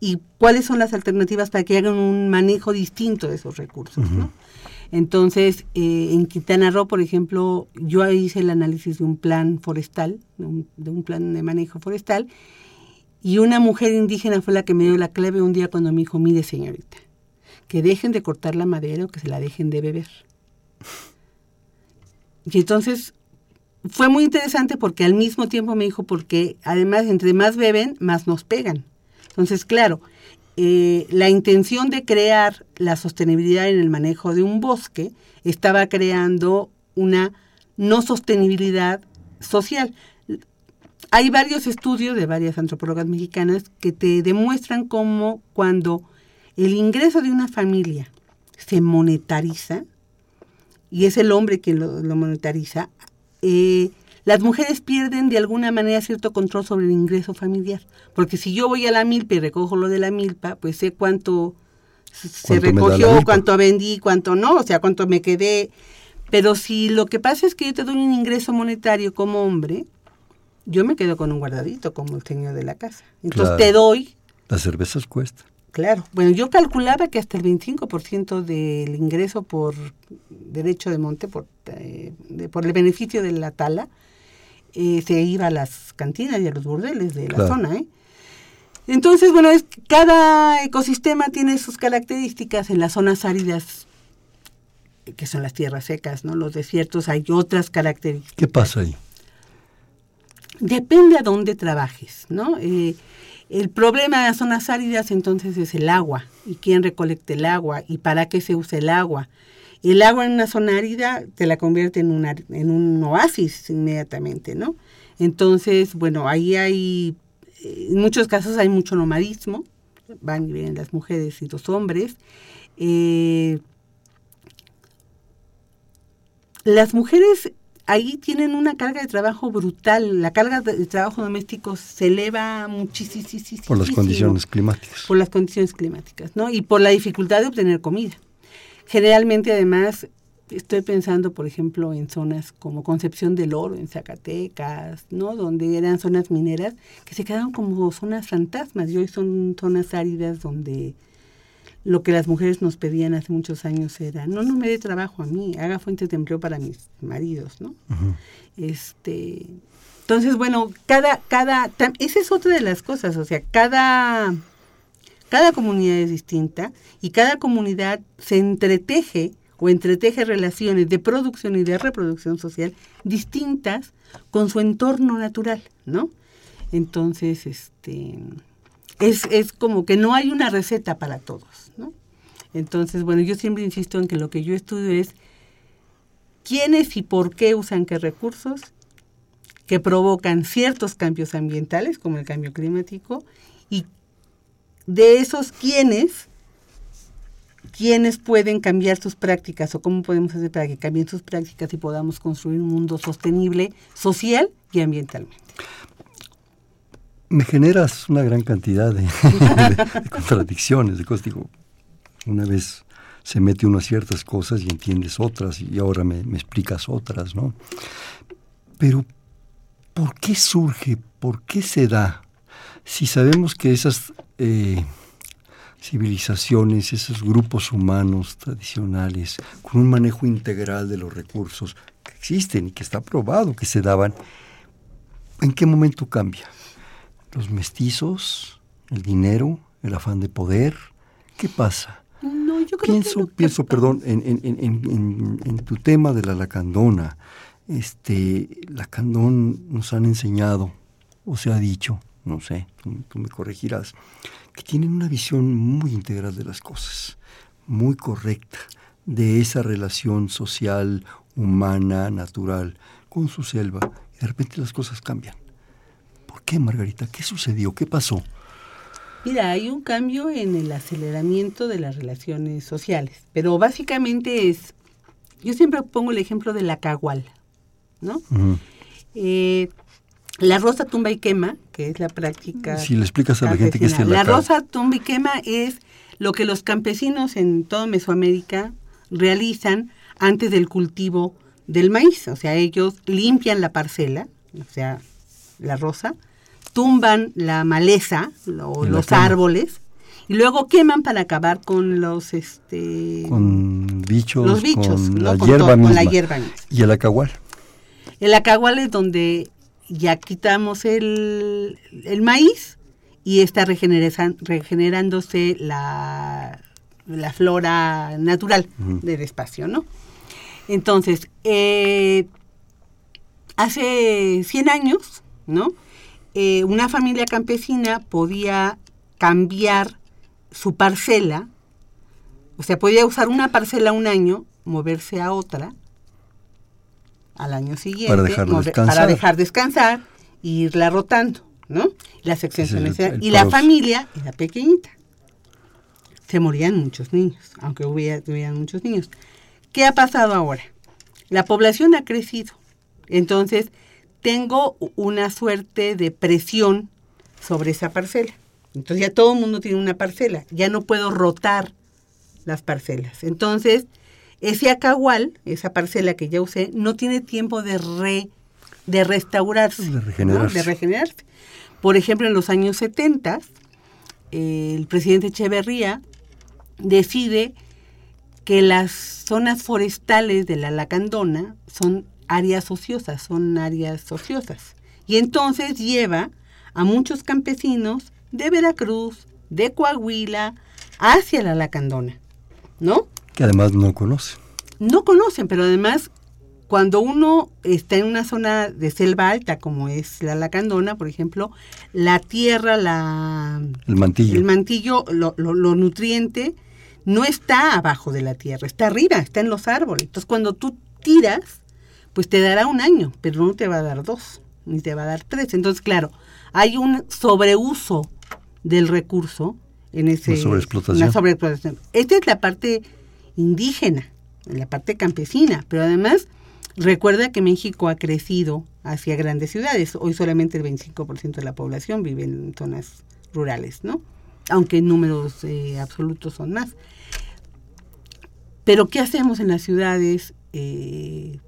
y cuáles son las alternativas para que hagan un manejo distinto de esos recursos, ¿no? Entonces, eh, en Quintana Roo, por ejemplo, yo hice el análisis de un plan forestal, de un, de un, plan de manejo forestal, y una mujer indígena fue la que me dio la clave un día cuando me dijo, mire señorita, que dejen de cortar la madera o que se la dejen de beber. Y entonces fue muy interesante porque al mismo tiempo me dijo, porque además entre más beben, más nos pegan. Entonces, claro, eh, la intención de crear la sostenibilidad en el manejo de un bosque estaba creando una no sostenibilidad social. Hay varios estudios de varias antropólogas mexicanas que te demuestran cómo cuando el ingreso de una familia se monetariza, y es el hombre quien lo, monetariza, eh, las mujeres pierden de alguna manera cierto control sobre el ingreso familiar. Porque si yo voy a la milpa y recojo lo de la milpa, pues sé cuánto se recogió, cuánto vendí, cuánto no, o sea, cuánto me quedé. Pero si lo que pasa es que yo te doy un ingreso monetario como hombre, yo me quedo con un guardadito como el señor de la casa. Entonces te doy. Las cervezas cuestan. Claro. Bueno, yo calculaba que hasta el 25% del ingreso por derecho de monte, por, eh, por el beneficio de la tala, eh, se iba a las cantinas y a los burdeles de la zona. ¿eh? Entonces, bueno, es, cada ecosistema tiene sus características. En las zonas áridas, que son las tierras secas, ¿no? Los desiertos, hay otras características. ¿Qué pasa ahí? Depende a dónde trabajes, ¿no? Eh, el problema de las zonas áridas entonces es el agua y quién recolecta el agua y para qué se usa el agua. El agua en una zona árida te la convierte en, una, en un oasis inmediatamente, ¿no? Entonces, bueno, ahí hay, en muchos casos hay mucho nomadismo. van y vienen las mujeres y los hombres. Eh, las mujeres ahí tienen una carga de trabajo brutal. La carga de trabajo doméstico se eleva muchísimo. Por las condiciones climáticas. Por las condiciones climáticas, ¿no? Y por la dificultad de obtener comida. Generalmente, además, estoy pensando, por ejemplo, en zonas como Concepción del Oro, en Zacatecas, ¿no? Donde eran zonas mineras que se quedaron como zonas fantasmas y hoy son zonas áridas donde lo que las mujeres nos pedían hace muchos años era, no, no me dé trabajo a mí, haga fuentes de empleo para mis maridos, ¿no? Este, entonces, bueno, cada, cada, esa es otra de las cosas, o sea, cada, cada comunidad es distinta y cada comunidad se entreteje o entreteje relaciones de producción y de reproducción social distintas con su entorno natural, ¿no? Entonces, este, es, es como que no hay una receta para todos, ¿no? Entonces, bueno, yo siempre insisto en que lo que yo estudio es quiénes y por qué usan qué recursos que provocan ciertos cambios ambientales, como el cambio climático, de esos quiénes, quiénes pueden cambiar sus prácticas o cómo podemos hacer para que cambien sus prácticas y podamos construir un mundo sostenible social y ambientalmente me generas una gran cantidad de, *laughs* contradicciones, de cosas. Digo, una vez se mete uno a ciertas cosas y entiendes otras y ahora me, explicas otras, ¿no? Pero, ¿por qué surge? ¿Por qué se da? Si sabemos que esas eh, civilizaciones, esos grupos humanos tradicionales, con un manejo integral de los recursos que existen y que está probado que se daban, ¿en qué momento cambia? los mestizos, el dinero, el afán de poder. ¿Qué pasa? No, yo creo pienso, que pienso, perdón, en, en, en, tu tema de la lacandona. Este, Lacandón nos han enseñado, o se ha dicho, no sé, tú, me corregirás, que tienen una visión muy integral de las cosas, muy correcta, de esa relación social, humana, natural, con su selva. Y de repente las cosas cambian qué, Margarita? ¿Qué sucedió? ¿Qué pasó? Mira, hay un cambio en el aceleramiento de las relaciones sociales, pero básicamente es, yo siempre pongo el ejemplo de la cagual, ¿no? Eh, la rosa tumba y quema, que es la práctica. Si le explicas a la gente que es la La rosa tumba y quema es lo que los campesinos en toda Mesoamérica realizan antes del cultivo del maíz. O sea, ellos limpian la parcela, o sea, la rosa, tumban la maleza, o los árboles, y luego queman para acabar con los este con bichos, los bichos con, la, hierba misma. la hierba y el acagual el acagual es donde ya quitamos el, el maíz y está regenerándose la, la flora natural del espacio, ¿no? Entonces, eh, hace 100 años, ¿no? Eh, una familia campesina podía cambiar su parcela, o sea, podía usar una parcela un año, moverse a otra al año siguiente, para dejar descansar, para dejar descansar e irla rotando, ¿no? Las extensiones y la familia era pequeñita. Se morían muchos niños, aunque hubiera, hubieran muchos niños. ¿Qué ha pasado ahora? La población ha crecido. Entonces, tengo una suerte de presión sobre esa parcela. Entonces ya todo el mundo tiene una parcela, ya no puedo rotar las parcelas. Entonces, ese acahual, esa parcela que ya usé, no tiene tiempo de, re, de restaurarse, de regenerarse. de regenerarse. Por ejemplo, en los años 70, el presidente Echeverría decide que las zonas forestales de la Lacandona son áreas ociosas, son áreas ociosas. Y entonces lleva a muchos campesinos de Veracruz, de Coahuila, hacia la Lacandona, ¿no? Que además no conocen. No conocen, pero además cuando uno está en una zona de selva alta como es la Lacandona, por ejemplo, la tierra, la el mantillo, el mantillo, lo, lo nutriente no está abajo de la tierra, está arriba, está en los árboles. Entonces cuando tú tiras pues te dará un año, pero no te va a dar dos, ni te va a dar tres. Entonces, claro, hay un sobreuso del recurso en ese La sobreexplotación. la sobreexplotación. Esta es la parte indígena, la parte campesina, pero además recuerda que México ha crecido hacia grandes ciudades. Hoy solamente el 25% de la población vive en zonas rurales, ¿no? Aunque en números eh, absolutos son más. Pero ¿qué hacemos en las ciudades eh,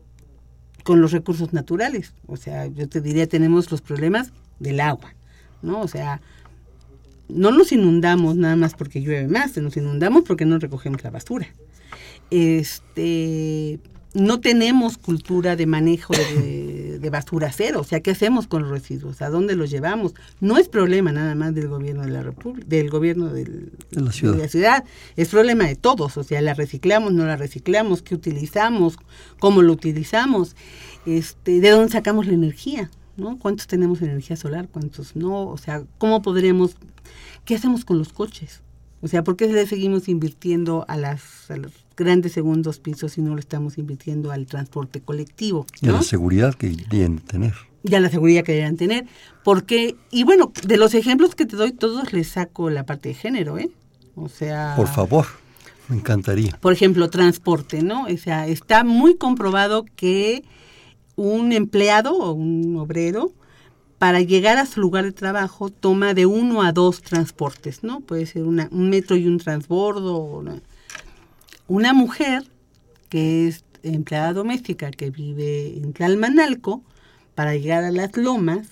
con los recursos naturales? O sea, yo te diría, tenemos los problemas del agua, ¿no? O sea, no nos inundamos nada más porque llueve más, nos inundamos porque no recogemos la basura. Este, no tenemos cultura de manejo de, *coughs* de basura cero, o sea, ¿qué hacemos con los residuos? ¿A dónde los llevamos? No es problema nada más del gobierno de la República, del gobierno del- De la ciudad. de la ciudad, es problema de todos, o sea, la reciclamos, no la reciclamos, qué utilizamos, cómo lo utilizamos, este, de dónde sacamos la energía, ¿no? ¿Cuántos tenemos energía solar, cuántos no? O sea, ¿cómo podríamos, qué hacemos con los coches? O sea, ¿por qué le seguimos invirtiendo a, las, a los grandes segundos pisos si no lo estamos invirtiendo al transporte colectivo? Y a la seguridad que deben tener. y a la seguridad que deberían tener. Porque, y bueno, de los ejemplos que te doy, todos les saco la parte de género, ¿eh? O sea... Por favor, me encantaría. Por ejemplo, transporte, ¿no? O sea, está muy comprobado que un empleado o un obrero, para llegar a su lugar de trabajo, toma de uno a dos transportes, ¿no? Puede ser una- un metro y un transbordo. o Una, una mujer que es empleada doméstica que vive en Tlalmanalco, para llegar a las lomas,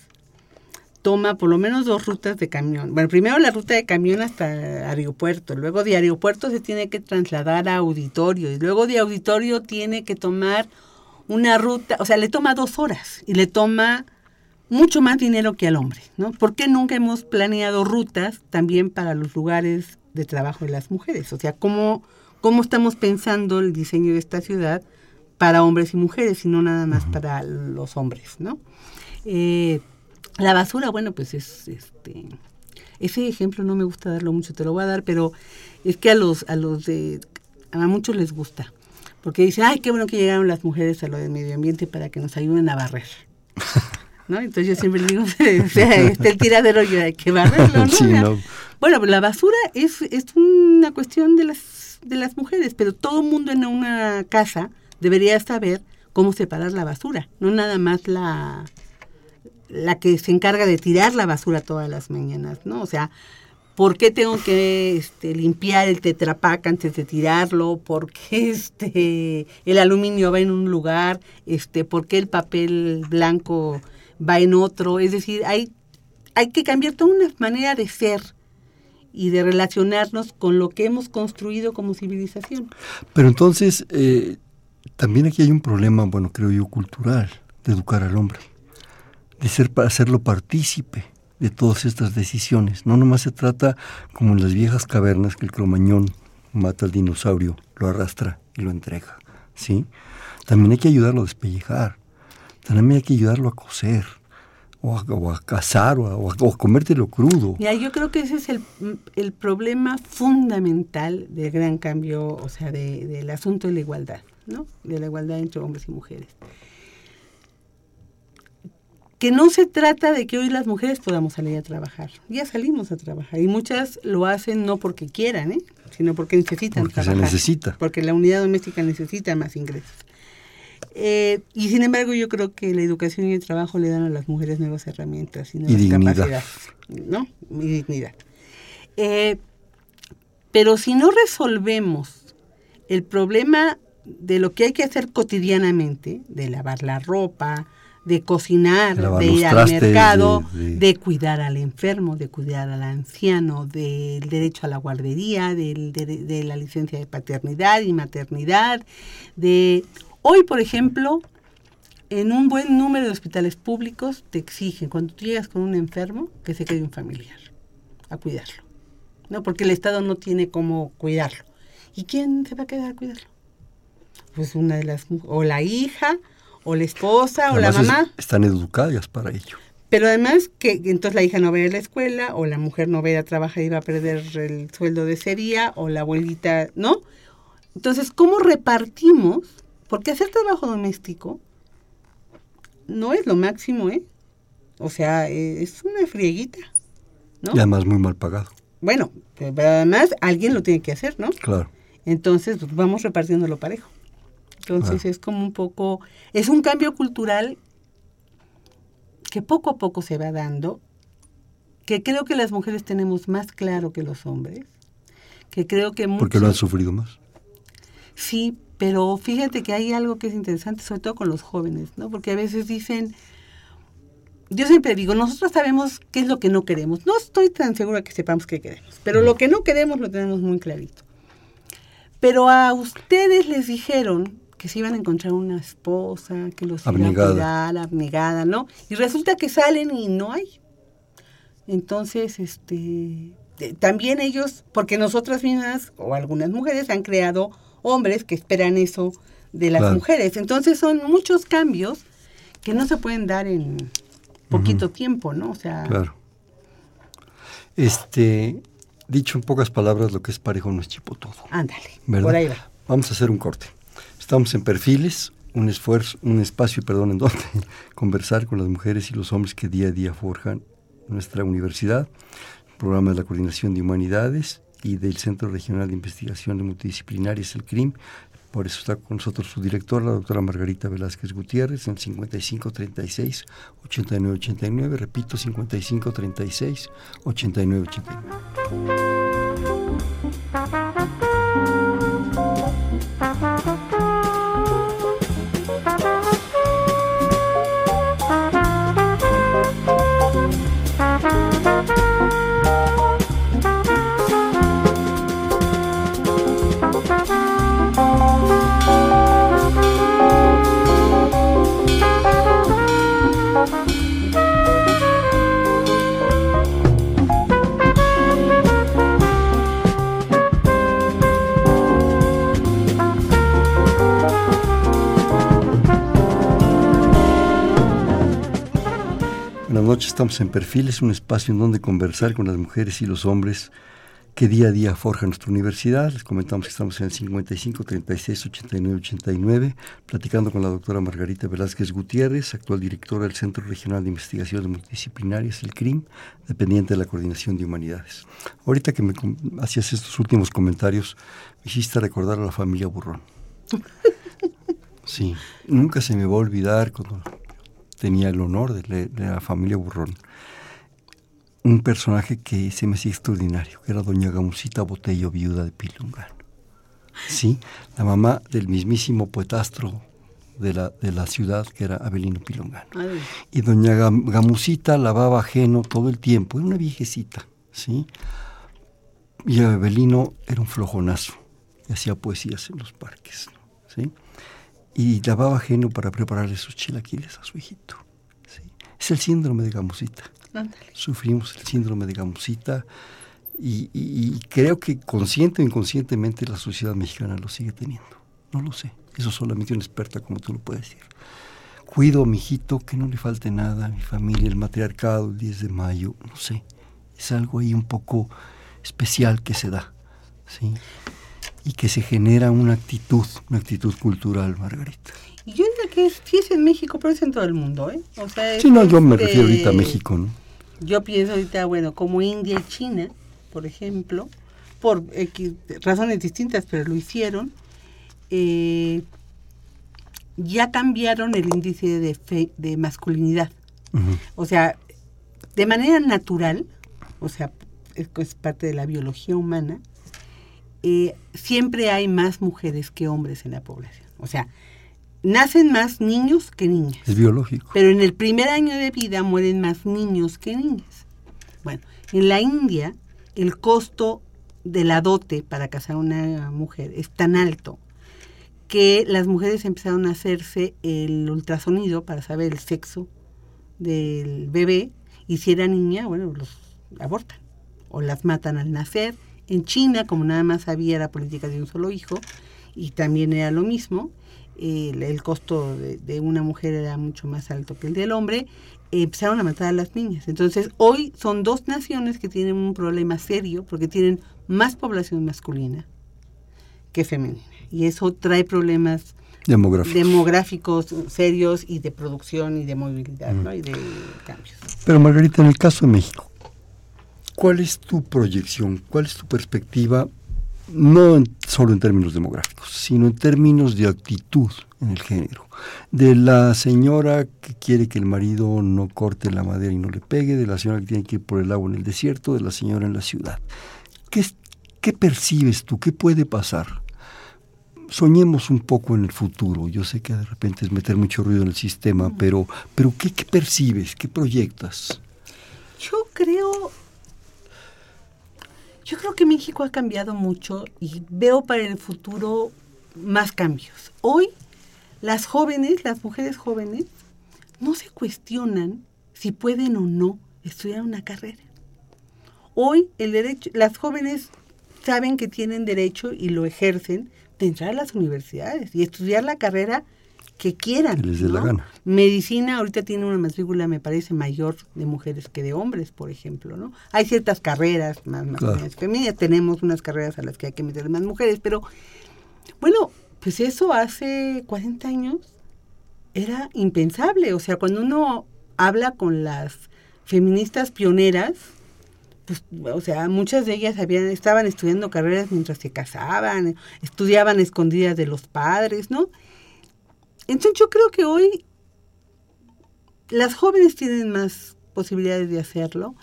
toma por lo menos dos rutas de camión. Bueno, primero la ruta de camión hasta aeropuerto, luego de aeropuerto se tiene que trasladar a auditorio y luego de auditorio tiene que tomar una ruta, o sea, le toma dos horas y le toma mucho más dinero que al hombre, ¿no? ¿Por qué nunca hemos planeado rutas también para los lugares de trabajo de las mujeres? O sea, ¿cómo, cómo estamos pensando el diseño de esta ciudad para hombres y mujeres y no nada más para los hombres, ¿no? Eh, la basura, bueno, pues es este ese ejemplo no me gusta darlo mucho, te lo voy a dar, pero es que a los a los de a muchos les gusta, porque dicen, "Ay, qué bueno que llegaron las mujeres a lo del medio ambiente para que nos ayuden a barrer." *laughs* ¿No? Entonces yo siempre digo, *laughs* o sea, está el tiradero que barrerlo, ¿no? *laughs* Sí, no. Bueno, pero la basura es, es una cuestión de las, de las mujeres, pero todo mundo en una casa debería saber cómo separar la basura, no nada más la, la que se encarga de tirar la basura todas las mañanas, ¿no? O sea, ¿por qué tengo que este, limpiar el tetrapac antes de tirarlo? ¿Por qué este, el aluminio va en un lugar? Este, ¿Por qué el papel blanco va en otro? Es decir, hay, hay que cambiar toda una manera de ser y de relacionarnos con lo que hemos construido como civilización. Pero entonces, eh, también aquí hay un problema, bueno, creo yo, cultural, de educar al hombre, de ser, hacerlo partícipe de todas estas decisiones. No nomás se trata como en las viejas cavernas que el cromañón mata al dinosaurio, lo arrastra y lo entrega, ¿sí? También hay que ayudarlo a despellejar, también hay que ayudarlo a coser, o a, o a cazar, o a, o a- comértelo crudo. Mira, yo creo que ese es el, el problema fundamental del gran cambio, o sea, de- del asunto de la igualdad, ¿no? De la igualdad entre hombres y mujeres. Que no se trata de que hoy las mujeres podamos salir a trabajar. Ya salimos a trabajar y muchas lo hacen no porque quieran, ¿eh? sino porque necesitan Porque se trabajar. necesita. Porque la unidad doméstica necesita más ingresos. Eh, y sin embargo, yo creo que la educación y el trabajo le dan a las mujeres nuevas herramientas y nuevas dignidad. capacidades, ¿no? Y dignidad. Eh, pero si no resolvemos el problema de lo que hay que hacer cotidianamente, de lavar la ropa, de cocinar, Lavar de ir al mercado, de- de- de cuidar al enfermo, de cuidar al anciano, del derecho a la guardería, del, de, de la licencia de paternidad y maternidad, de hoy, por ejemplo, en un buen número de hospitales públicos te exigen cuando tú llegas con un enfermo que se quede un familiar a cuidarlo, no, porque el Estado no tiene cómo cuidarlo. ¿Y quién se va a quedar a cuidarlo? Pues una de las o la hija o la esposa o la es- mamá. están educadas para ello. Pero además que que entonces la hija no va a ir a la escuela, o la mujer no va a ir a trabajar y va a perder el sueldo de ese día, o la abuelita, ¿no? Entonces, ¿cómo repartimos? Porque hacer trabajo doméstico no es lo máximo, ¿eh? O sea, eh, es una frieguita, ¿no? Y además muy mal pagado. bueno, pero además alguien lo tiene que hacer, ¿no? Claro. Entonces pues, vamos repartiéndolo parejo. Entonces Claro. es como un poco, es un cambio cultural que poco a poco se va dando, que creo que las mujeres tenemos más claro que los hombres, que creo que Porque lo han muchos- sufrido más. Sí, pero fíjate que hay algo que es interesante, sobre todo con los jóvenes, ¿no? Porque a veces dicen, yo siempre digo, nosotros sabemos qué es lo que no queremos. No estoy tan segura que sepamos qué queremos, pero lo que no queremos lo tenemos muy clarito. Pero a ustedes les dijeron que se iban a encontrar una esposa, que los iba a Abnegada. cuidar, abnegada, ¿no? Y resulta que salen y no hay. Entonces, este, eh, también ellos, porque nosotras mismas o algunas mujeres han creado hombres que esperan eso de las Claro. mujeres. Entonces son muchos cambios que no se pueden dar en poquito tiempo, ¿no? O sea, Claro. Este, dicho en pocas palabras, lo que es parejo no es chipotudo. ándale, ¿verdad? por ahí va. Vamos a hacer un corte. Estamos en Perfiles, un esfuerzo, un espacio, perdón, en donde *laughs* conversar con las mujeres y los hombres que día a día forjan nuestra universidad, programa de la Coordinación de Humanidades y del Centro Regional de Investigación de Multidisciplinarias, el CRIM. Por eso está con nosotros su directora, la doctora Margarita Velázquez Gutiérrez, en 5536 8989, repito, 5536 8989. Buenas noches, estamos en Perfiles, un espacio en donde conversar con las mujeres y los hombres que día a día forjan nuestra universidad. Les comentamos que estamos en el 55 36 89 89, platicando con la doctora Margarita Velázquez Gutiérrez, actual directora del Centro Regional de Investigaciones Multidisciplinarias, el CRIM, dependiente de la Coordinación de Humanidades. Ahorita que me hacías estos últimos comentarios, me hiciste recordar a la familia Burrón. *laughs* Sí, nunca se me va a olvidar cuando tenía el honor de, la familia Burrón. Un personaje que se me hacía extraordinario, que era doña Gamusita Botello, viuda de Pilungano. Sí, la mamá del mismísimo poetastro de la, de la ciudad, que era Abelino Pilungano. Ay, Y doña Gam- Gamusita lavaba ajeno todo el tiempo, era una viejecita, ¿sí? Y Abelino era un flojonazo, y hacía poesías en los parques. ¿sí? Y lavaba ajeno para prepararle sus chilaquiles a su hijito, ¿sí? Es el síndrome de Gamusita. ándale. Sufrimos el síndrome de Gamusita y, y- y creo que consciente o inconscientemente la sociedad mexicana lo sigue teniendo. No lo sé, eso solamente una experta como tú lo puedes decir. Cuido a mi hijito, que no le falte nada, a mi familia, el matriarcado, el 10 de mayo, no sé. Es algo ahí un poco especial que se da, ¿sí? Y que se genera una actitud, una actitud cultural, Margarita. Y yo diría que es, sí es en México, pero es en todo el mundo, ¿eh? O sea, Sí, no, yo me este, refiero ahorita a México, ¿no? Yo pienso ahorita, bueno, como India y China, por ejemplo, por X razones distintas, pero lo hicieron, eh, ya cambiaron el índice de, fe- de masculinidad. O sea, de manera natural, o sea, es, es parte de la biología humana, eh, siempre hay más mujeres que hombres en la población. O sea, nacen más niños que niñas. Es biológico. Pero en el primer año de vida mueren más niños que niñas. Bueno, en la India el costo de la dote para casar a una mujer es tan alto que las mujeres empezaron a hacerse el ultrasonido para saber el sexo del bebé y si era niña, bueno, los abortan o las matan al nacer. En China, como nada más había la política de un solo hijo, y también era lo mismo, el, el costo de, de una mujer era mucho más alto que el del hombre, empezaron a matar a las niñas. Entonces, hoy son dos naciones que tienen un problema serio porque tienen más población masculina que femenina. Y eso trae problemas Demográfico. demográficos serios y de producción y de movilidad ¿no? y de cambios. Pero Margarita, en el caso de México, ¿Cuál es tu proyección? ¿Cuál es tu perspectiva? No solo en términos demográficos, sino en términos de actitud en el género. De la señora que quiere que el marido no corte la madera y no le pegue, de la señora que tiene que ir por el agua en el desierto, de la señora en la ciudad. ¿Qué, qué percibes tú? ¿Qué puede pasar? soñemos un poco en el futuro. Yo sé que de repente es meter mucho ruido en el sistema, pero, pero ¿qué, ¿qué, percibes? ¿Qué proyectas? Yo creo, yo creo que México ha cambiado mucho y veo para el futuro más cambios. Hoy las jóvenes, las mujeres jóvenes, no se cuestionan si pueden o no estudiar una carrera. Hoy el derecho, las jóvenes saben que tienen derecho y lo ejercen de entrar a las universidades y estudiar la carrera que quieran. les dé la gana. Medicina ahorita tiene una matrícula, me parece, mayor de mujeres que de hombres, por ejemplo, ¿no? Hay ciertas carreras más masculinas femeninas, tenemos unas carreras a las que hay que meter más mujeres, pero bueno, pues eso hace 40 años era impensable, o sea, cuando uno habla con las feministas pioneras, pues, o sea, muchas de ellas habían, estaban estudiando carreras mientras se casaban, estudiaban escondidas de los padres, ¿no? Entonces yo creo que hoy las jóvenes tienen más posibilidades de hacerlo,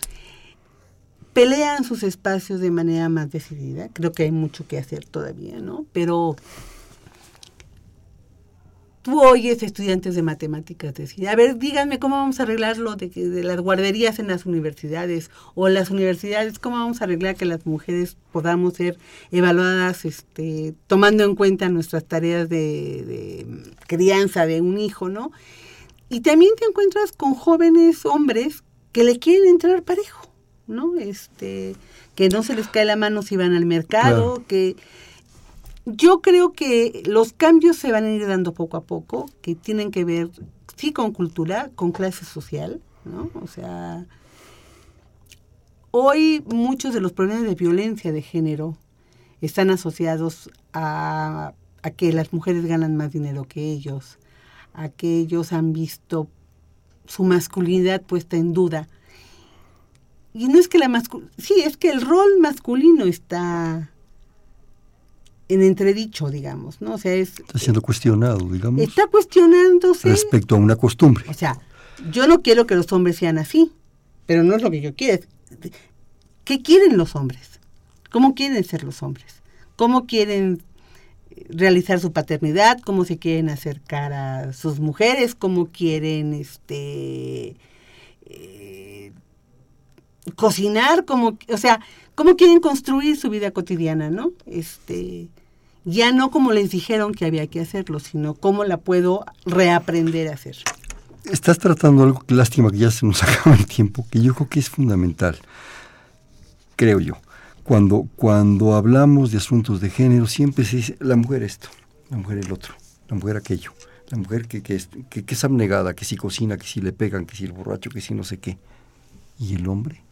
pelean sus espacios de manera más decidida, creo que hay mucho que hacer todavía, ¿no? Pero tú oyes estudiantes de matemáticas decir, a ver, díganme cómo vamos a arreglar lo de, de, las guarderías en las universidades o las universidades, cómo vamos a arreglar que las mujeres podamos ser evaluadas este, tomando en cuenta nuestras tareas de, de crianza de un hijo, ¿no? Y también te encuentras con jóvenes hombres que le quieren entrar parejo, ¿no? Este, que no se les cae la mano si van al mercado, claro. que yo creo que los cambios se van a ir dando poco a poco, que tienen que ver, sí, con cultura, con clase social, ¿no? O sea, hoy muchos de los problemas de violencia de género están asociados a, que las mujeres ganan más dinero que ellos, a que ellos han visto su masculinidad puesta en duda. Y no es que la masculinidad, sí, es que el rol masculino está en entredicho, digamos, ¿no? O sea, es... Está siendo cuestionado, digamos. Está cuestionándose... Respecto a una costumbre. O sea, yo no quiero que los hombres sean así, pero no es lo que yo quiero. ¿Qué quieren los hombres? ¿Cómo quieren ser los hombres? ¿Cómo quieren realizar su paternidad? ¿Cómo se quieren acercar a sus mujeres? ¿Cómo quieren, este... Eh, cocinar? ¿Cómo, o sea, cómo quieren construir su vida cotidiana, ¿no? Este ya no como les dijeron que había que hacerlo, sino cómo la puedo reaprender a hacer. Estás tratando algo, que lástima que ya se nos *laughs* acaba el tiempo, que yo creo que es fundamental, creo yo. Cuando, cuando hablamos de asuntos de género, siempre se dice la mujer esto, la mujer el otro, la mujer aquello, la mujer que, que, que, que es abnegada, que si cocina, que si le pegan, que si el borracho, que si no sé qué. ¿Y el hombre?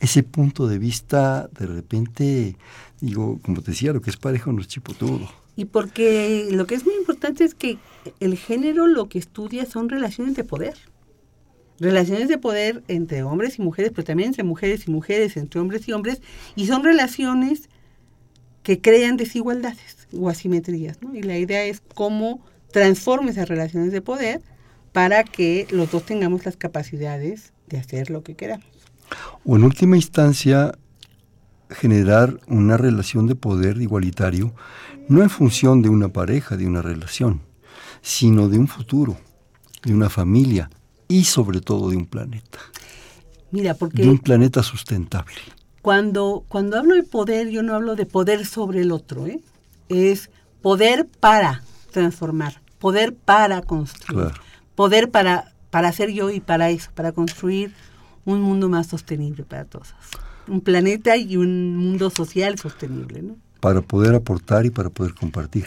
Ese punto de vista, de repente, digo, como te decía, lo que es pareja no es chipotudo. Y porque lo que es muy importante es que el género lo que estudia son relaciones de poder. Relaciones de poder entre hombres y mujeres, pero también entre mujeres y mujeres, entre hombres y hombres, y son relaciones que crean desigualdades o asimetrías. ¿no? Y la idea es cómo transforma esas relaciones de poder para que los dos tengamos las capacidades de hacer lo que queramos o en última instancia generar una relación de poder igualitario, no en función de una pareja, de una relación, sino de un futuro, de una familia y sobre todo de un planeta. Mira, porque de un planeta sustentable. Cuando, cuando hablo de poder, yo no hablo de poder sobre el otro, ¿eh? es poder para transformar, poder para construir, claro. poder para, para ser yo y para eso, para construir un mundo más sostenible para todos. Un planeta y un mundo social sostenible, ¿no? Para poder aportar y para poder compartir.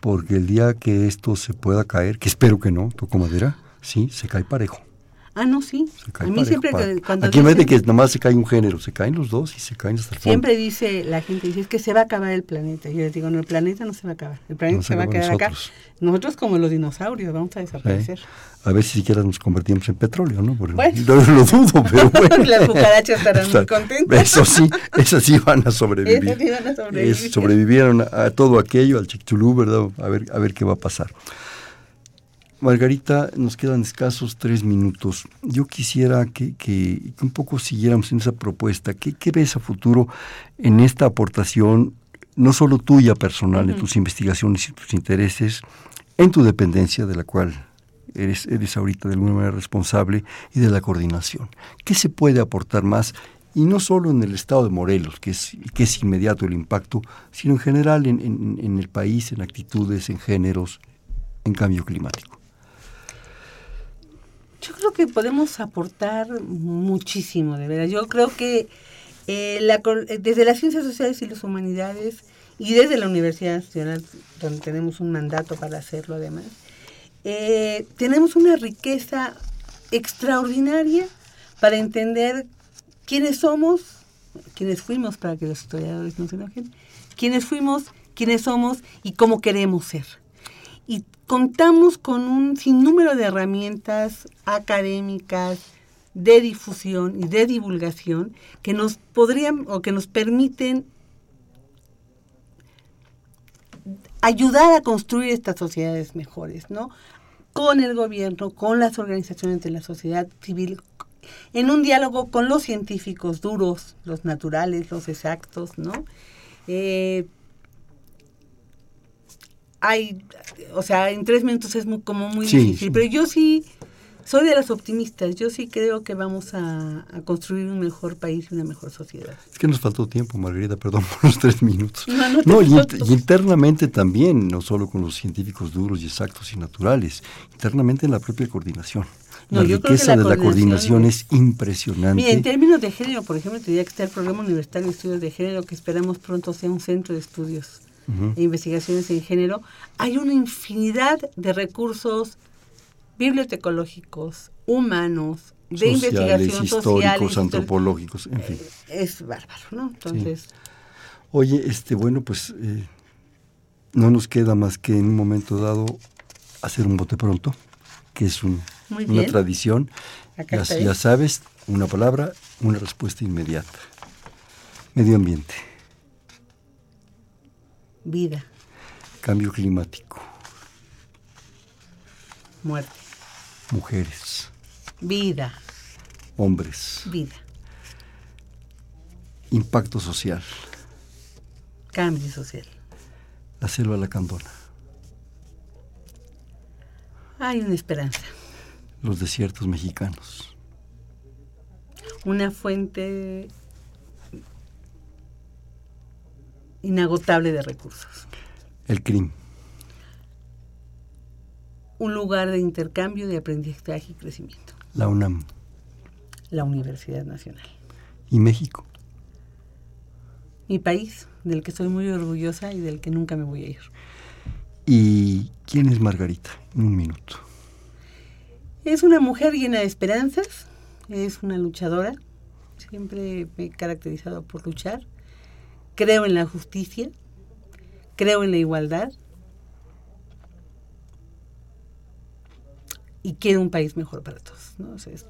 Porque el día que esto se pueda caer, que espero que no, toco madera, sí, se cae parejo. Ah, no, sí. Se a mí parejo, siempre cuando Aquí en vez de dicen- que nomás se cae un género, se caen los dos y se caen hasta el fondo. Siempre dice, la gente dice, es que se va a acabar el planeta. Yo les digo, no, el planeta no se va a acabar. El planeta Nos se va a quedar acá. nosotros. Nosotros como los dinosaurios vamos a desaparecer. A ver si siquiera nos convertimos en petróleo, ¿no? Porque Bueno. yo *laughs* lo dudo, pero *laughs* bueno. Las cucarachas estarán muy contentas. Eso sí, esas sí van a sobrevivir. Esas sí van a sobrevivir. Es- sobrevivieron a, a todo aquello, al Chicxulub, ¿verdad? A ver, a ver qué va a pasar. Margarita, nos quedan escasos tres minutos. Yo quisiera que, que- que un poco siguiéramos en esa propuesta. ¿Qué, qué ves a futuro en esta aportación, no solo tuya personal, de tus investigaciones y tus intereses, en tu dependencia, de la cual eres, eres ahorita de alguna manera responsable, y de la coordinación? ¿Qué se puede aportar más? Y no solo en el estado de Morelos, que es, que es inmediato el impacto, sino en general en, en- en el país, en actitudes, en géneros, en cambio climático. Yo creo que podemos aportar muchísimo, de verdad. Yo creo que eh, la eh, desde las ciencias sociales y las humanidades y desde la Universidad Nacional, donde tenemos un mandato para hacerlo además, eh, tenemos una riqueza extraordinaria para entender quiénes somos, quiénes fuimos, para que los historiadores no se enojen, quiénes fuimos, quiénes somos y cómo queremos ser y contamos con un sinnúmero de herramientas académicas de difusión y de divulgación que nos podrían o que nos permiten ayudar a construir estas sociedades mejores, ¿no? Con el gobierno, con las organizaciones de la sociedad civil, en un diálogo con los científicos duros, los naturales, los exactos, ¿no? Eh, hay, o sea, en tres minutos es muy, como muy Sí, difícil, sí. pero yo sí soy de las optimistas, yo sí creo que vamos a, a construir un mejor país y una mejor sociedad. Es que nos faltó tiempo, Margarita, perdón por los tres minutos. No, no No, y, internamente también, no solo con los científicos duros y exactos y naturales, internamente en la propia coordinación. No, la riqueza la de la coordinación es impresionante. Mira, en términos de género, por ejemplo, te diría que está el Programa Universitario de Estudios de Género, que esperamos pronto sea un centro de estudios E investigaciones en género. Hay una infinidad de recursos bibliotecológicos, humanos, de Sociales, investigación históricos, antropológicos, en fin. Es bárbaro, ¿no? Entonces, Oye, este, bueno, pues eh, no nos queda más que en un momento dado hacer un bote pronto, que es un- una tradición. Ya, ya ¿eh? sabes, una palabra, una respuesta inmediata. Medio ambiente, vida, cambio climático, muerte, mujeres, vida, hombres, vida, impacto social, cambio social. la selva lacandona, Hay una esperanza, los desiertos mexicanos, una fuente inagotable de recursos. el crimen, un lugar de intercambio, de aprendizaje y crecimiento. la UNAM La Universidad Nacional. y México. Mi país, del que soy muy orgullosa y del que nunca me voy a ir. ¿Y quién es Margarita? En un minuto. Es una mujer llena de esperanzas, es una luchadora, siempre me he caracterizado por luchar. Creo en la justicia, creo en la igualdad y quiero un país mejor para todos. ¿no? O sea, es-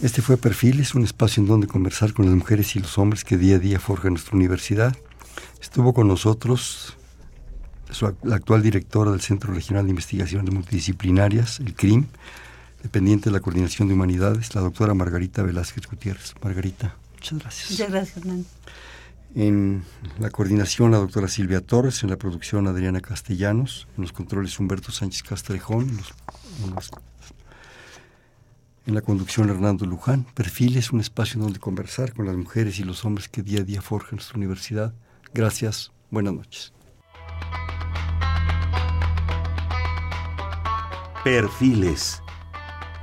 Este fue un espacio en donde conversar con las mujeres y los hombres que día a día forjan nuestra universidad. Estuvo con nosotros la actual directora del Centro Regional de Investigaciones Multidisciplinarias, el CRIM, dependiente de la Coordinación de Humanidades, la doctora Margarita Velázquez Gutiérrez. Margarita, muchas gracias. Muchas gracias, Hernán. En la coordinación, la doctora Silvia Torres, en la producción, Adriana Castellanos, en los controles, Humberto Sánchez Castrejón, en, los- en los- en la conducción, Hernando Luján. Perfiles, un espacio en donde conversar con las mujeres y los hombres que día a día forjan nuestra universidad. Gracias, buenas noches. Perfiles.